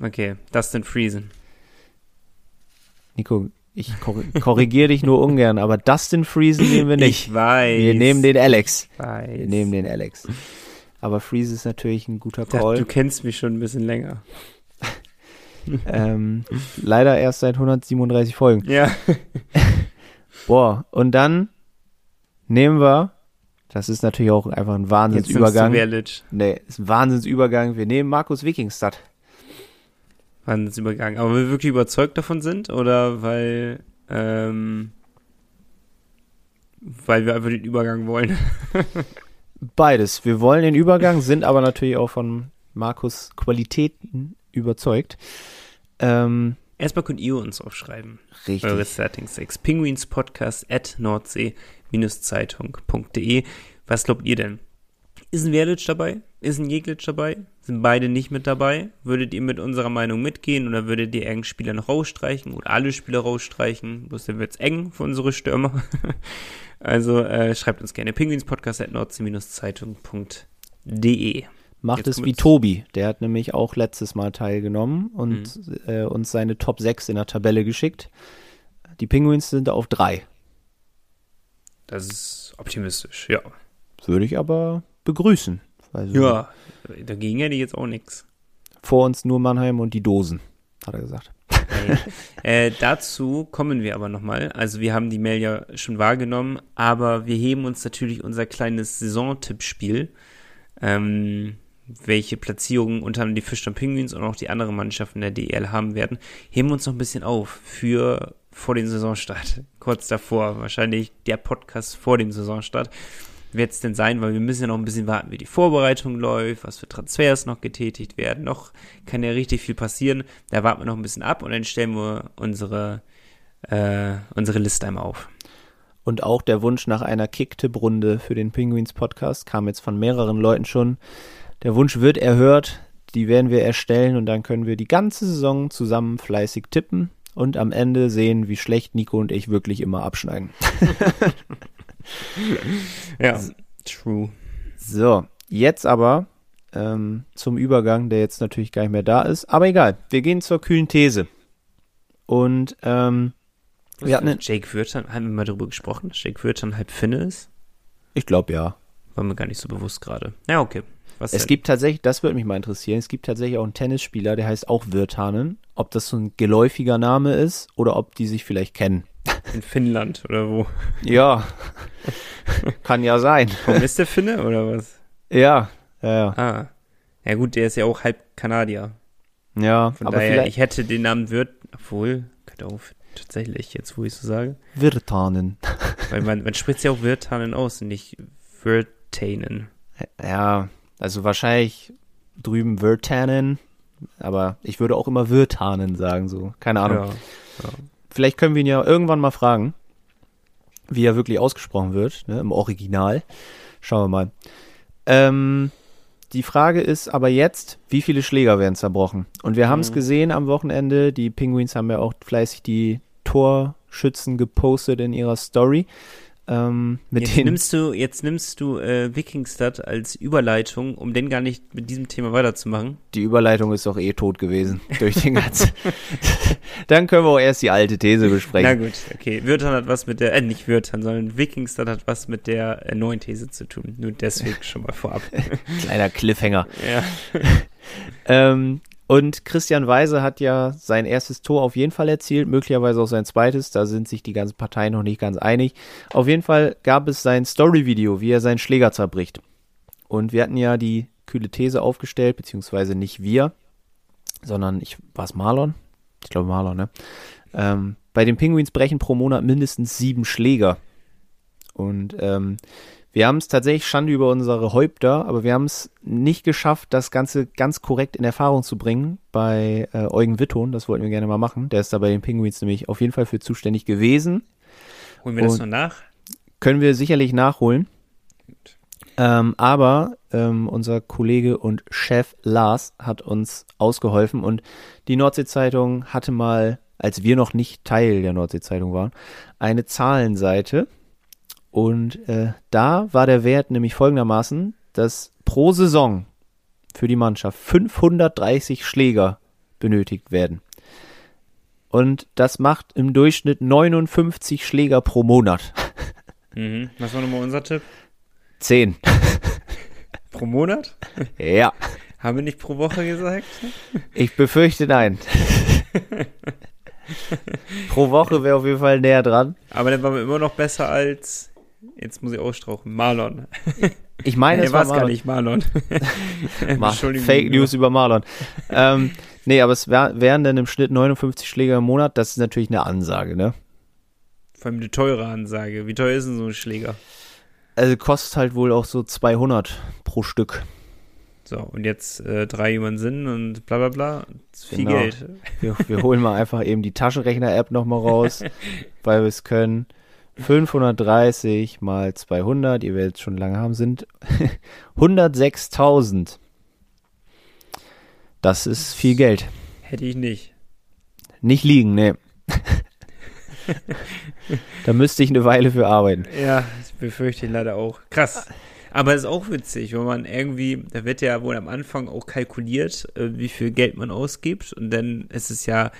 Okay, Dustin Friesen. Nico, ich korrigiere dich nur ungern, aber Dustin Friesen nehmen wir nicht. Ich weiß. Wir nehmen den Alex. Ich weiß. Wir nehmen den Alex. Aber Friese ist natürlich ein guter Call. Du kennst mich schon ein bisschen länger. ähm, leider erst seit 137 Folgen. Ja. Boah, und dann nehmen wir, das ist natürlich auch einfach ein Wahnsinnsübergang. Nee, ist ein Wahnsinnsübergang. Wir nehmen Markus Wikingstad. Wahnsinnsübergang. Aber wir wirklich überzeugt davon sind oder weil, ähm, weil wir einfach den Übergang wollen? Beides. Wir wollen den Übergang, sind aber natürlich auch von Markus Qualitäten überzeugt. Ähm, Erstmal könnt ihr uns aufschreiben. Richtig. Eure Starting Six. Penguins Podcast at nordsee-zeitung.de. Was glaubt ihr denn? Ist ein Werlitsch dabei? Ist ein Jeglitsch dabei? Sind beide nicht mit dabei? Würdet ihr mit unserer Meinung mitgehen oder würdet ihr irgendeinen Spieler noch rausstreichen oder alle Spieler rausstreichen? Bloß dann wird's eng für unsere Stürmer. also äh, schreibt uns gerne Penguins at nordsee-zeitung.de. Macht Jetzt es wie Tobi, der hat nämlich auch letztes Mal teilgenommen und mhm. äh, uns seine Top 6 in der Tabelle geschickt. Die Penguins sind auf 3. Das ist optimistisch, ja. Würde ich aber begrüßen. Also ja, dagegen hätte ich jetzt auch nichts. Vor uns nur Mannheim und die Dosen, hat er gesagt. äh, dazu kommen wir aber nochmal. Also wir haben die Mail ja schon wahrgenommen, aber wir heben uns natürlich unser kleines Saisontippspiel. Ähm, welche Platzierungen unter anderem die Fischtown Penguins und auch die anderen Mannschaften der DEL haben werden, heben wir uns noch ein bisschen auf für vor dem Saisonstart. Kurz davor, wahrscheinlich der Podcast vor dem Saisonstart wird es denn sein, weil wir müssen ja noch ein bisschen warten, wie die Vorbereitung läuft, was für Transfers noch getätigt werden. Noch kann ja richtig viel passieren. Da warten wir noch ein bisschen ab und dann stellen wir unsere, äh, unsere Liste einmal auf. Und auch der Wunsch nach einer Kick-Tipp-Runde für den Penguins Podcast kam jetzt von mehreren Leuten schon. Der Wunsch wird erhört, die werden wir erstellen und dann können wir die ganze Saison zusammen fleißig tippen und am Ende sehen, wie schlecht Nico und ich wirklich immer abschneiden. ja, true. So, jetzt aber ähm, zum Übergang, der jetzt natürlich gar nicht mehr da ist. Aber egal, wir gehen zur kühlen These. Und ähm, wir hatten Jake Würtern, haben wir mal darüber gesprochen, dass Jake Würtern halb Finne ist? Ich glaube ja. War mir gar nicht so bewusst gerade. Ja, okay. Was es denn? gibt tatsächlich, das würde mich mal interessieren, es gibt tatsächlich auch einen Tennisspieler, der heißt auch Wirtanen. Ob das so ein geläufiger Name ist oder ob die sich vielleicht kennen. In Finnland oder wo? Ja, kann ja sein. Warum ist der Finne oder was? Ja, ja, ja. Ah, ja gut, der ist ja auch halb Kanadier. Ja, Von aber daher, ich hätte den Namen Wirt, obwohl, könnte auch tatsächlich, jetzt wo ich so sage. Wirtanen. Weil man, man spricht ja auch Wirtanen aus und nicht Wirtanen. Ja, also wahrscheinlich drüben Virtanen, aber ich würde auch immer Virtanen sagen, so. Keine Ahnung. Ja, ja. Vielleicht können wir ihn ja irgendwann mal fragen, wie er wirklich ausgesprochen wird, ne, im Original. Schauen wir mal. Ähm, die Frage ist aber jetzt, wie viele Schläger werden zerbrochen? Und wir haben es mhm. gesehen am Wochenende. Die Penguins haben ja auch fleißig die Torschützen gepostet in ihrer Story. Ähm, jetzt nimmst du, jetzt nimmst du äh, Wikingstad als Überleitung, um den gar nicht mit diesem Thema weiterzumachen. Die Überleitung ist doch eh tot gewesen durch den ganzen. Dann können wir auch erst die alte These besprechen. Na gut, okay. Würthan hat was mit der, äh, nicht Würthan, sondern Wikingstad hat was mit der äh, neuen These zu tun. Nur deswegen schon mal vorab. Kleiner Cliffhanger. Ja. ähm, und Christian Weise hat ja sein erstes Tor auf jeden Fall erzielt, möglicherweise auch sein zweites. Da sind sich die ganzen Parteien noch nicht ganz einig. Auf jeden Fall gab es sein Story-Video, wie er seinen Schläger zerbricht. Und wir hatten ja die kühle These aufgestellt, beziehungsweise nicht wir, sondern ich war es Marlon. Ich glaube Marlon, ne? Ähm, bei den Penguins brechen pro Monat mindestens sieben Schläger. Und ähm, wir haben es tatsächlich Schande über unsere Häupter, aber wir haben es nicht geschafft, das Ganze ganz korrekt in Erfahrung zu bringen bei äh, Eugen Witton. Das wollten wir gerne mal machen. Der ist da bei den Penguins nämlich auf jeden Fall für zuständig gewesen. Holen wir Und das noch nach? Können wir sicherlich nachholen. Ähm, aber ähm, unser Kollege und Chef Lars hat uns ausgeholfen und die Nordsee-Zeitung hatte mal, als wir noch nicht Teil der Nordsee-Zeitung waren, eine Zahlenseite und äh, da war der Wert nämlich folgendermaßen, dass pro Saison für die Mannschaft 530 Schläger benötigt werden. Und das macht im Durchschnitt 59 Schläger pro Monat. Mhm. Was war nochmal unser Tipp? 10. pro Monat? Ja. Haben wir nicht pro Woche gesagt? Ich befürchte nein. pro Woche wäre auf jeden Fall näher dran. Aber dann waren wir immer noch besser als Jetzt muss ich ausstrauchen. Marlon. Ich meine, es war Marlon. gar nicht Marlon. Fake News über Marlon. ähm, nee, aber es wär, wären dann im Schnitt 59 Schläger im Monat. Das ist natürlich eine Ansage, ne? Vor allem eine teure Ansage. Wie teuer ist denn so ein Schläger? Also kostet halt wohl auch so 200 pro Stück. So, und jetzt äh, drei jemand Sinn und bla bla bla. Viel genau. Geld. Wir, wir holen mal einfach eben die Taschenrechner-App nochmal raus, weil wir es können. 530 mal 200, ihr werdet es schon lange haben, sind 106.000. Das ist viel Geld. Hätte ich nicht. Nicht liegen, ne. da müsste ich eine Weile für arbeiten. Ja, das befürchte ich leider auch. Krass. Aber es ist auch witzig, wenn man irgendwie, da wird ja wohl am Anfang auch kalkuliert, äh, wie viel Geld man ausgibt. Und dann ist es ja,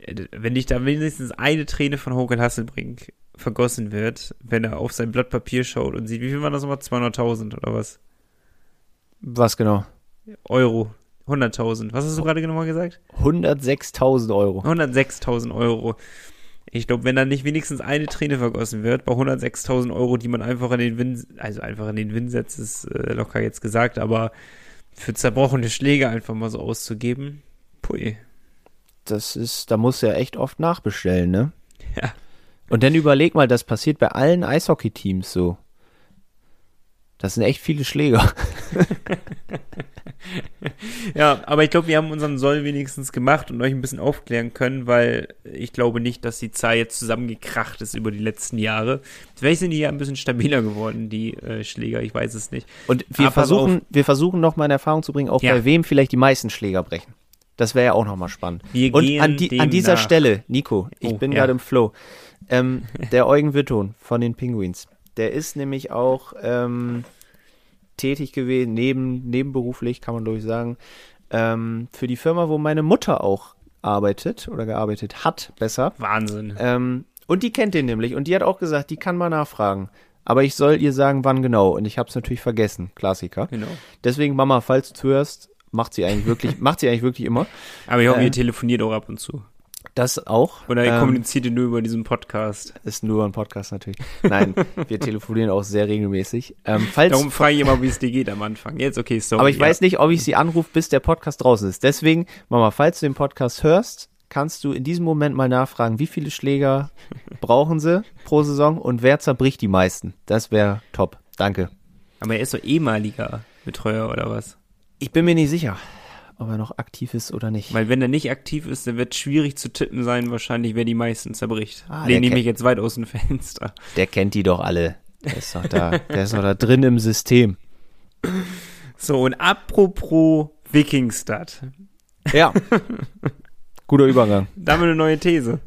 äh, wenn dich da wenigstens eine Träne von Hokel Hasselbrink vergossen wird, wenn er auf sein Blatt Papier schaut und sieht, wie viel waren das nochmal? 200.000 oder was? Was genau? Euro. 100.000. Was hast du gerade genau gesagt? 106.000 Euro. 106.000 Euro. Ich glaube, wenn da nicht wenigstens eine Träne vergossen wird, bei 106.000 Euro, die man einfach in den Wind, also einfach in den Wind setzt, ist äh, locker jetzt gesagt, aber für zerbrochene Schläge einfach mal so auszugeben, pui. Das ist, da muss ja echt oft nachbestellen, ne? Ja. Und dann überleg mal, das passiert bei allen Eishockey-Teams so. Das sind echt viele Schläger. ja, aber ich glaube, wir haben unseren Soll wenigstens gemacht und euch ein bisschen aufklären können, weil ich glaube nicht, dass die Zahl jetzt zusammengekracht ist über die letzten Jahre. Vielleicht sind die ja ein bisschen stabiler geworden, die äh, Schläger, ich weiß es nicht. Und wir aber versuchen, wir versuchen noch mal in Erfahrung zu bringen, auch ja. bei wem vielleicht die meisten Schläger brechen. Das wäre ja auch noch mal spannend. Wir und an, die, an dieser nach. Stelle, Nico, ich oh, bin ja. gerade im Flow. Ähm, der Eugen Witton von den Penguins, der ist nämlich auch ähm, tätig gewesen, neben, nebenberuflich, kann man durch sagen, ähm, für die Firma, wo meine Mutter auch arbeitet oder gearbeitet hat, besser. Wahnsinn. Ähm, und die kennt den nämlich und die hat auch gesagt, die kann mal nachfragen. Aber ich soll ihr sagen, wann genau. Und ich habe es natürlich vergessen. Klassiker. Genau. Deswegen, Mama, falls du zuhörst, macht sie eigentlich wirklich, macht sie eigentlich wirklich immer. Aber ich hoffe, äh, ihr telefoniert auch ab und zu. Das auch. Oder ihr ähm, kommuniziert nur über diesen Podcast. Ist nur ein Podcast natürlich. Nein, wir telefonieren auch sehr regelmäßig. Ähm, falls, Darum frage ich immer, wie es dir geht am Anfang. Jetzt, okay, sorry. Aber ich ja. weiß nicht, ob ich sie anrufe, bis der Podcast draußen ist. Deswegen, Mama, falls du den Podcast hörst, kannst du in diesem Moment mal nachfragen, wie viele Schläger brauchen sie pro Saison und wer zerbricht die meisten. Das wäre top. Danke. Aber er ist so ehemaliger Betreuer oder was? Ich bin mir nicht sicher, ob er noch aktiv ist oder nicht. Weil wenn er nicht aktiv ist, dann wird es schwierig zu tippen sein, wahrscheinlich, wer die meisten zerbricht. Ah, Den nehme ich jetzt weit aus dem Fenster. Der kennt die doch alle. Der ist doch da, der ist doch da drin im System. So, und apropos Wikingstad. Ja. Guter Übergang. Da haben wir eine neue These.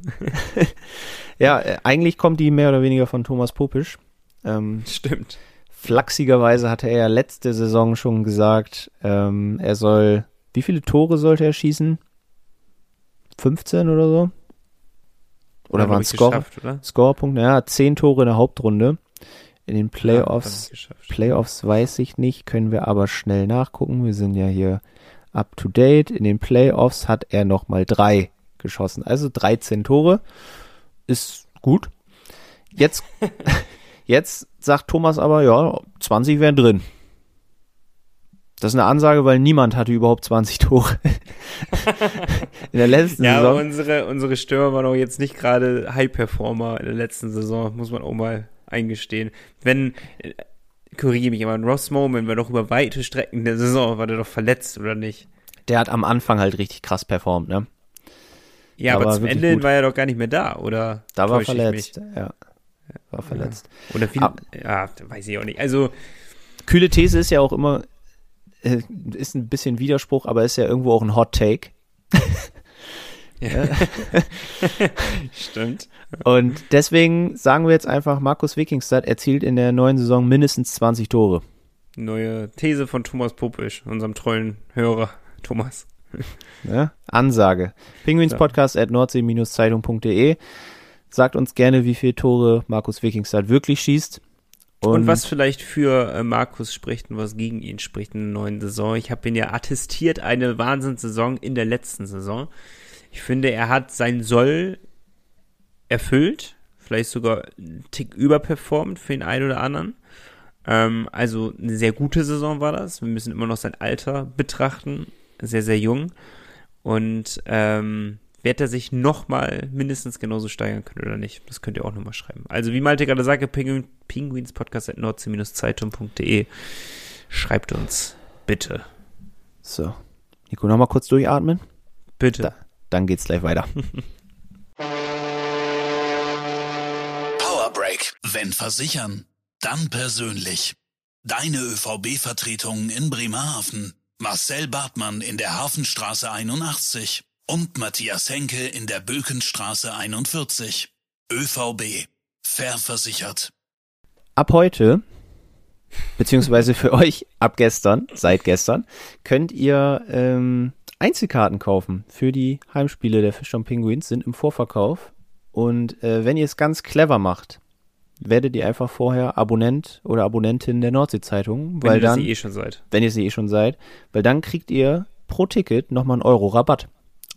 ja, äh, eigentlich kommt die mehr oder weniger von Thomas Popisch. Ähm, Stimmt. Flachsigerweise hatte er ja letzte Saison schon gesagt, ähm, er soll, wie viele Tore sollte er schießen? 15 oder so? Oder ja, waren es Score, Scorepunkte? Ja, 10 Tore in der Hauptrunde. In den Playoffs, ja, Playoffs weiß ich nicht, können wir aber schnell nachgucken. Wir sind ja hier up to date. In den Playoffs hat er nochmal drei geschossen. Also 13 Tore. Ist gut. Jetzt, jetzt sagt Thomas aber, ja, 20 wären drin. Das ist eine Ansage, weil niemand hatte überhaupt 20 Tore. in der letzten ja, Saison. Ja, unsere, unsere Stürmer waren auch jetzt nicht gerade High-Performer in der letzten Saison, muss man auch mal eingestehen. Wenn, äh, korrigiere mich aber, Ross Moment war doch über weite Strecken der Saison, war der doch verletzt, oder nicht? Der hat am Anfang halt richtig krass performt, ne? Ja, da aber zum Ende gut. war er doch gar nicht mehr da, oder? Da war verletzt, ja. War verletzt. Ja. Oder viel, Ab, ja, weiß ich auch nicht. Also. Kühle These ist ja auch immer, ist ein bisschen Widerspruch, aber ist ja irgendwo auch ein Hot Take. Ja. Stimmt. Und deswegen sagen wir jetzt einfach, Markus Wikingstad erzielt in der neuen Saison mindestens 20 Tore. Neue These von Thomas Popisch, unserem treuen Hörer Thomas. Ja, Ansage. Penguinspodcast at nordsee-zeitung.de Sagt uns gerne, wie viele Tore Markus Wikingstad wirklich schießt. Und, und, was vielleicht für äh, Markus spricht und was gegen ihn spricht in der neuen Saison. Ich habe ihn ja attestiert, eine Wahnsinnssaison in der letzten Saison. Ich finde, er hat sein Soll erfüllt, vielleicht sogar einen Tick überperformt für den einen oder anderen. Ähm, also eine sehr gute Saison war das. Wir müssen immer noch sein Alter betrachten. Sehr, sehr jung. Und ähm, wird er sich nochmal mindestens genauso steigern können oder nicht? Das könnt ihr auch nochmal schreiben. Also wie Malte gerade sagte, Penguin, Penguinspodcast at nordsee-zeitung.de. Schreibt uns bitte. So. Nico, nochmal kurz durchatmen. Bitte. Da dann geht's gleich weiter. Power Break. Wenn versichern, dann persönlich. Deine ÖVB-Vertretung in Bremerhaven. Marcel Bartmann in der Hafenstraße 81 und Matthias Henke in der Bökenstraße 41. ÖVB. Fair versichert. Ab heute, beziehungsweise für euch ab gestern, seit gestern, könnt ihr ähm, Einzelkarten kaufen für die Heimspiele der Fischtown Penguins sind im Vorverkauf. Und äh, wenn ihr es ganz clever macht, werdet ihr einfach vorher Abonnent oder Abonnentin der Nordsee-Zeitung. Wenn ihr dann, sie eh schon seid. Wenn ihr sie eh schon seid. Weil dann kriegt ihr pro Ticket nochmal einen Euro Rabatt.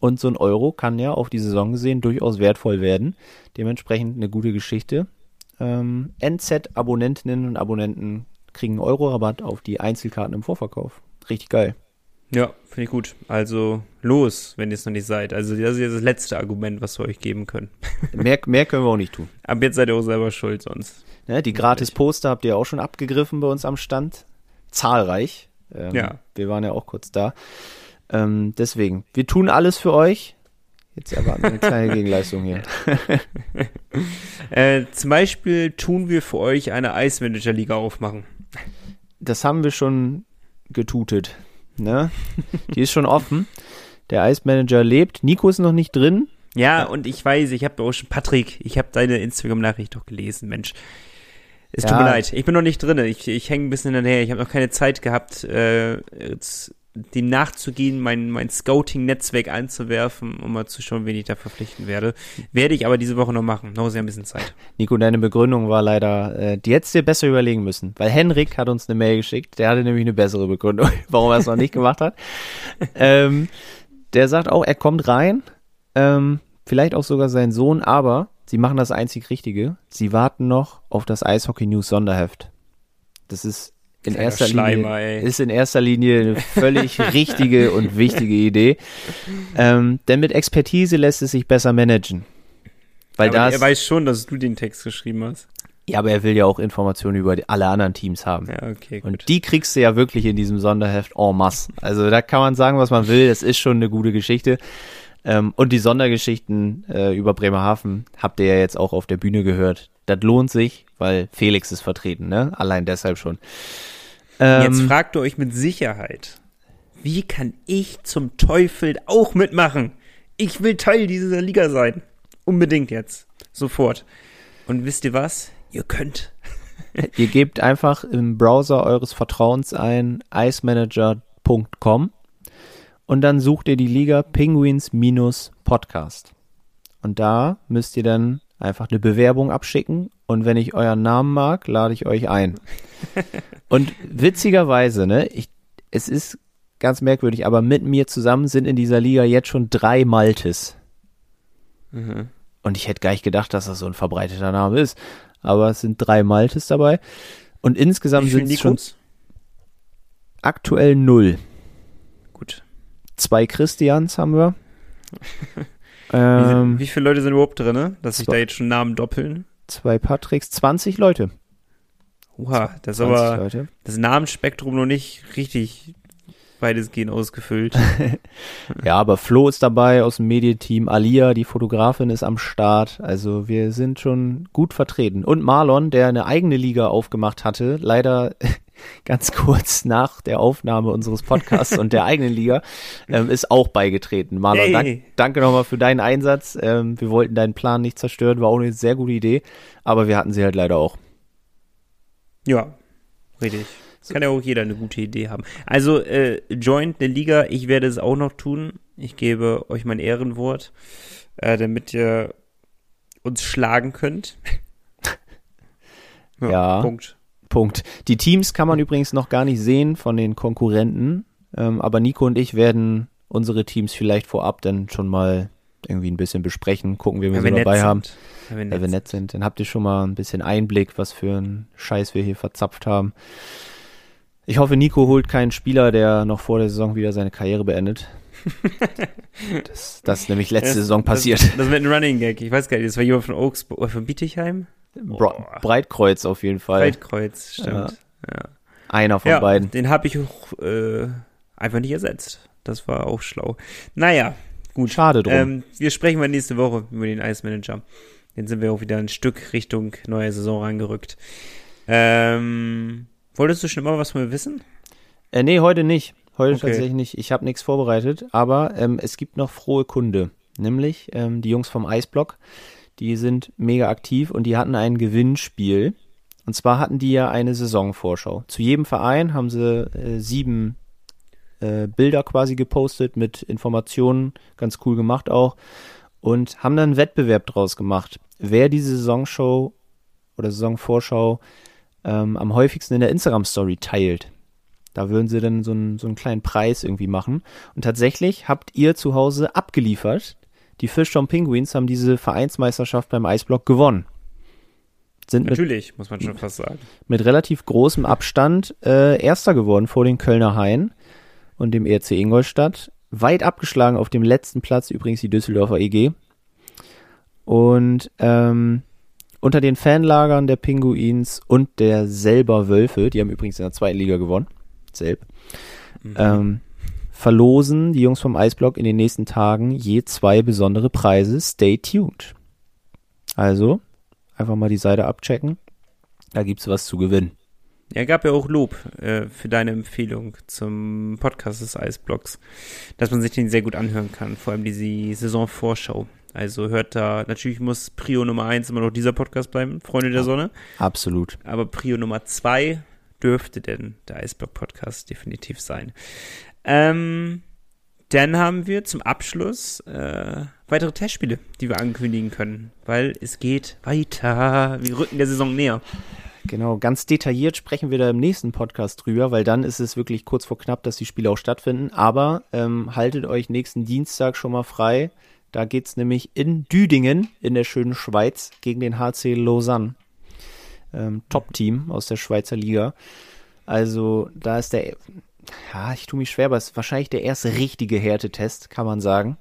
Und so ein Euro kann ja auf die Saison gesehen durchaus wertvoll werden. Dementsprechend eine gute Geschichte. Ähm, NZ-Abonnentinnen und Abonnenten kriegen einen Euro Rabatt auf die Einzelkarten im Vorverkauf. Richtig geil. Ja, finde ich gut. Also los, wenn ihr es noch nicht seid. Also das ist jetzt das letzte Argument, was wir euch geben können. mehr, mehr können wir auch nicht tun. Ab jetzt seid ihr auch selber schuld sonst. Ja, die Gratis-Poster habt ihr auch schon abgegriffen bei uns am Stand. Zahlreich. Ähm, ja. Wir waren ja auch kurz da. Ähm, deswegen, wir tun alles für euch. Jetzt erwarten wir eine kleine Gegenleistung hier. äh, zum Beispiel tun wir für euch eine Eismanager-Liga aufmachen. Das haben wir schon getutet. Ne? Die ist schon offen. Der Eismanager lebt. Nico ist noch nicht drin. Ja, und ich weiß, ich habe auch schon, Patrick, ich habe deine Instagram-Nachricht doch gelesen, Mensch. Es tut ja. mir leid, ich bin noch nicht drin. Ich, ich hänge ein bisschen hinterher. Ich habe noch keine Zeit gehabt, äh, dem nachzugehen, mein, mein Scouting-Netzwerk einzuwerfen, um mal zu schauen, wen ich da verpflichten werde. Werde ich aber diese Woche noch machen. Noch sehr ein bisschen Zeit. Nico, deine Begründung war leider, äh, die hättest du dir besser überlegen müssen. Weil Henrik hat uns eine Mail geschickt, der hatte nämlich eine bessere Begründung, warum er es noch nicht gemacht hat. Ähm, der sagt auch, er kommt rein, ähm, vielleicht auch sogar sein Sohn, aber sie machen das einzig Richtige. Sie warten noch auf das Eishockey News Sonderheft. Das ist in erster Schleimer, Linie ey. ist in erster Linie eine völlig richtige und wichtige Idee. Ähm, denn mit Expertise lässt es sich besser managen. Weil ja, das, er weiß schon, dass du den Text geschrieben hast. Ja, aber er will ja auch Informationen über alle anderen Teams haben. Ja, okay, gut. Und die kriegst du ja wirklich in diesem Sonderheft en masse. Also da kann man sagen, was man will. Es ist schon eine gute Geschichte. Ähm, und die Sondergeschichten äh, über Bremerhaven habt ihr ja jetzt auch auf der Bühne gehört. Das lohnt sich, weil Felix ist vertreten, ne? Allein deshalb schon. Ähm, jetzt fragt ihr euch mit Sicherheit, wie kann ich zum Teufel auch mitmachen? Ich will Teil dieser Liga sein. Unbedingt jetzt. Sofort. Und wisst ihr was? Ihr könnt. ihr gebt einfach im Browser eures Vertrauens ein icemanager.com und dann sucht ihr die Liga Penguins minus Podcast. Und da müsst ihr dann einfach eine Bewerbung abschicken und wenn ich euren Namen mag, lade ich euch ein. und witzigerweise, ne, ich, es ist ganz merkwürdig, aber mit mir zusammen sind in dieser Liga jetzt schon drei Maltes. Mhm. Und ich hätte gar nicht gedacht, dass das so ein verbreiteter Name ist. Aber es sind drei Maltes dabei. Und insgesamt sind es schon aktuell null. Gut. Zwei Christians haben wir. ähm, wie, wie, viele Leute sind überhaupt drin, ne? dass sich da jetzt schon Namen doppeln? Zwei Patricks, 20 Leute. Oha, das ist aber Leute. das Namensspektrum noch nicht richtig weitestgehend ausgefüllt. ja, aber Flo ist dabei aus dem Medienteam, Alia, die Fotografin, ist am Start. Also wir sind schon gut vertreten. Und Marlon, der eine eigene Liga aufgemacht hatte, leider ganz kurz nach der Aufnahme unseres Podcasts und der eigenen Liga, ähm, ist auch beigetreten. Marlon, hey. dank, danke nochmal für deinen Einsatz. Ähm, wir wollten deinen Plan nicht zerstören, war auch eine sehr gute Idee, aber wir hatten sie halt leider auch. Ja, richtig. So. Kann ja auch jeder eine gute Idee haben. Also, äh, joint eine Liga, ich werde es auch noch tun. Ich gebe euch mein Ehrenwort, äh, damit ihr uns schlagen könnt. ja, ja, Punkt. Punkt. Die Teams kann man übrigens noch gar nicht sehen von den Konkurrenten, ähm, aber Nico und ich werden unsere Teams vielleicht vorab dann schon mal irgendwie ein bisschen besprechen, gucken, wie wir ja, so dabei sind. haben. Ja, wenn, wir nett sind. Dann habt ihr schon mal ein bisschen Einblick, was für einen Scheiß wir hier verzapft haben. Ich hoffe, Nico holt keinen Spieler, der noch vor der Saison wieder seine Karriere beendet. das, das ist nämlich letzte das, Saison passiert. Das, das mit einem Running Gag. Ich weiß gar nicht, das war jemand von Oaks, oder von Bietigheim? Oh. Breitkreuz auf jeden Fall. Breitkreuz, stimmt. Ja. ja. Einer von ja, beiden. Den habe ich auch äh, einfach nicht ersetzt. Das war auch schlau. Naja, gut. Schade drum. Ähm, wir sprechen mal nächste Woche über den Ice Manager. Den sind wir auch wieder ein Stück Richtung neue Saison rangerückt. Ähm, Wolltest du schon immer was von mir wissen? Äh, nee, heute nicht. Heute okay. tatsächlich nicht. Ich habe nichts vorbereitet, aber ähm, es gibt noch frohe Kunde. Nämlich ähm, die Jungs vom Eisblock. Die sind mega aktiv und die hatten ein Gewinnspiel. Und zwar hatten die ja eine Saisonvorschau. Zu jedem Verein haben sie äh, sieben äh, Bilder quasi gepostet mit Informationen. Ganz cool gemacht auch. Und haben dann einen Wettbewerb draus gemacht. Wer diese Saisonshow oder Saisonvorschau ähm, am häufigsten in der Instagram-Story teilt. Da würden sie dann so einen, so einen kleinen Preis irgendwie machen. Und tatsächlich habt ihr zu Hause abgeliefert. Die Fishtown Penguins haben diese Vereinsmeisterschaft beim Eisblock gewonnen. Sind Natürlich, mit, muss man schon fast sagen. Mit relativ großem Abstand äh, Erster geworden vor den Kölner Haien und dem ERC Ingolstadt. Weit abgeschlagen auf dem letzten Platz übrigens die Düsseldorfer EG. Und ähm, unter den Fanlagern der Pinguins und der selber Wölfe, die haben übrigens in der zweiten Liga gewonnen, selb, mhm. ähm, verlosen die Jungs vom Eisblock in den nächsten Tagen je zwei besondere Preise. Stay tuned. Also, einfach mal die Seite abchecken. Da gibt's was zu gewinnen. Ja, gab ja auch Lob äh, für deine Empfehlung zum Podcast des Eisblocks, dass man sich den sehr gut anhören kann, vor allem diese Saisonvorschau. Also hört da, natürlich muss Prio Nummer eins immer noch dieser Podcast bleiben, Freunde der Sonne. Absolut. Aber Prio Nummer zwei dürfte denn der Eisblock-Podcast definitiv sein. Ähm, dann haben wir zum Abschluss äh, weitere Testspiele, die wir ankündigen können, weil es geht weiter. Wir rücken der Saison näher. Genau, ganz detailliert sprechen wir da im nächsten Podcast drüber, weil dann ist es wirklich kurz vor knapp, dass die Spiele auch stattfinden. Aber ähm, haltet euch nächsten Dienstag schon mal frei. Da geht es nämlich in Düdingen in der schönen Schweiz gegen den HC Lausanne. Ähm, Top-Team aus der Schweizer Liga. Also da ist der, ja, ich tue mich schwer, aber es ist wahrscheinlich der erste richtige Härtetest, kann man sagen.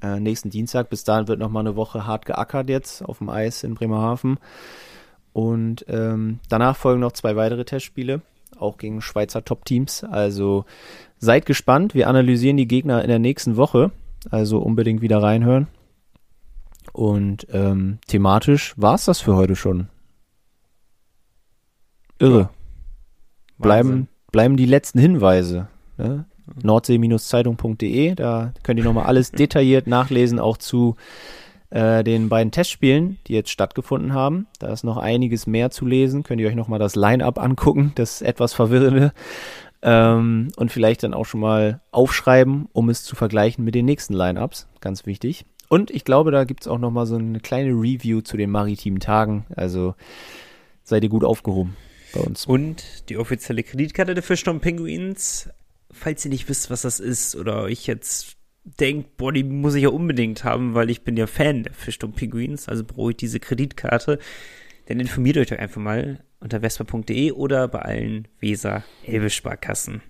Äh, nächsten Dienstag, bis dahin wird noch mal eine Woche hart geackert jetzt auf dem Eis in Bremerhaven. Und ähm, danach folgen noch zwei weitere Testspiele, auch gegen Schweizer Top-Teams. Also seid gespannt. Wir analysieren die Gegner in der nächsten Woche. Also unbedingt wieder reinhören. Und ähm, thematisch war es das für heute schon. Irre. Ja. Bleiben, bleiben die letzten Hinweise. Ne? Nordsee-zeitung.de, da könnt ihr nochmal alles detailliert nachlesen, auch zu äh, den beiden Testspielen, die jetzt stattgefunden haben. Da ist noch einiges mehr zu lesen. Könnt ihr euch nochmal das Line-Up angucken, das etwas verwirrende. Ähm, und vielleicht dann auch schon mal aufschreiben, um es zu vergleichen mit den nächsten Line-Ups. Ganz wichtig. Und ich glaube, da gibt es auch nochmal so eine kleine Review zu den maritimen Tagen. Also seid ihr gut aufgehoben bei uns. Und die offizielle Kreditkarte der Fischton Penguins. Falls ihr nicht wisst, was das ist oder euch jetzt denkt, boah, die muss ich ja unbedingt haben, weil ich bin ja Fan der Fischton Penguins, also brauche ich diese Kreditkarte. Dann informiert euch doch einfach mal unter vespa.de oder bei allen Weser-Elbe-Sparkassen.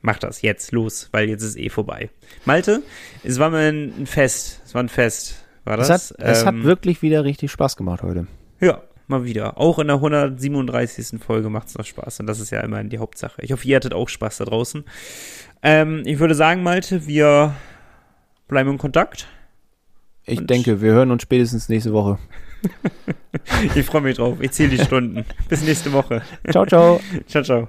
Macht das jetzt los, weil jetzt ist eh vorbei. Malte, es war mir ein Fest. Es war ein Fest. War das? Es, hat, es hat ähm, wirklich wieder richtig Spaß gemacht heute. Ja, mal wieder. Auch in der 137. Folge macht es noch Spaß und das ist ja immerhin die Hauptsache. Ich hoffe, ihr hattet auch Spaß da draußen. Ähm, ich würde sagen, Malte, wir bleiben in Kontakt. Ich denke, wir hören uns spätestens nächste Woche. ich freue mich drauf. Ich zähle die Stunden. Bis nächste Woche. Ciao, ciao. ciao, ciao.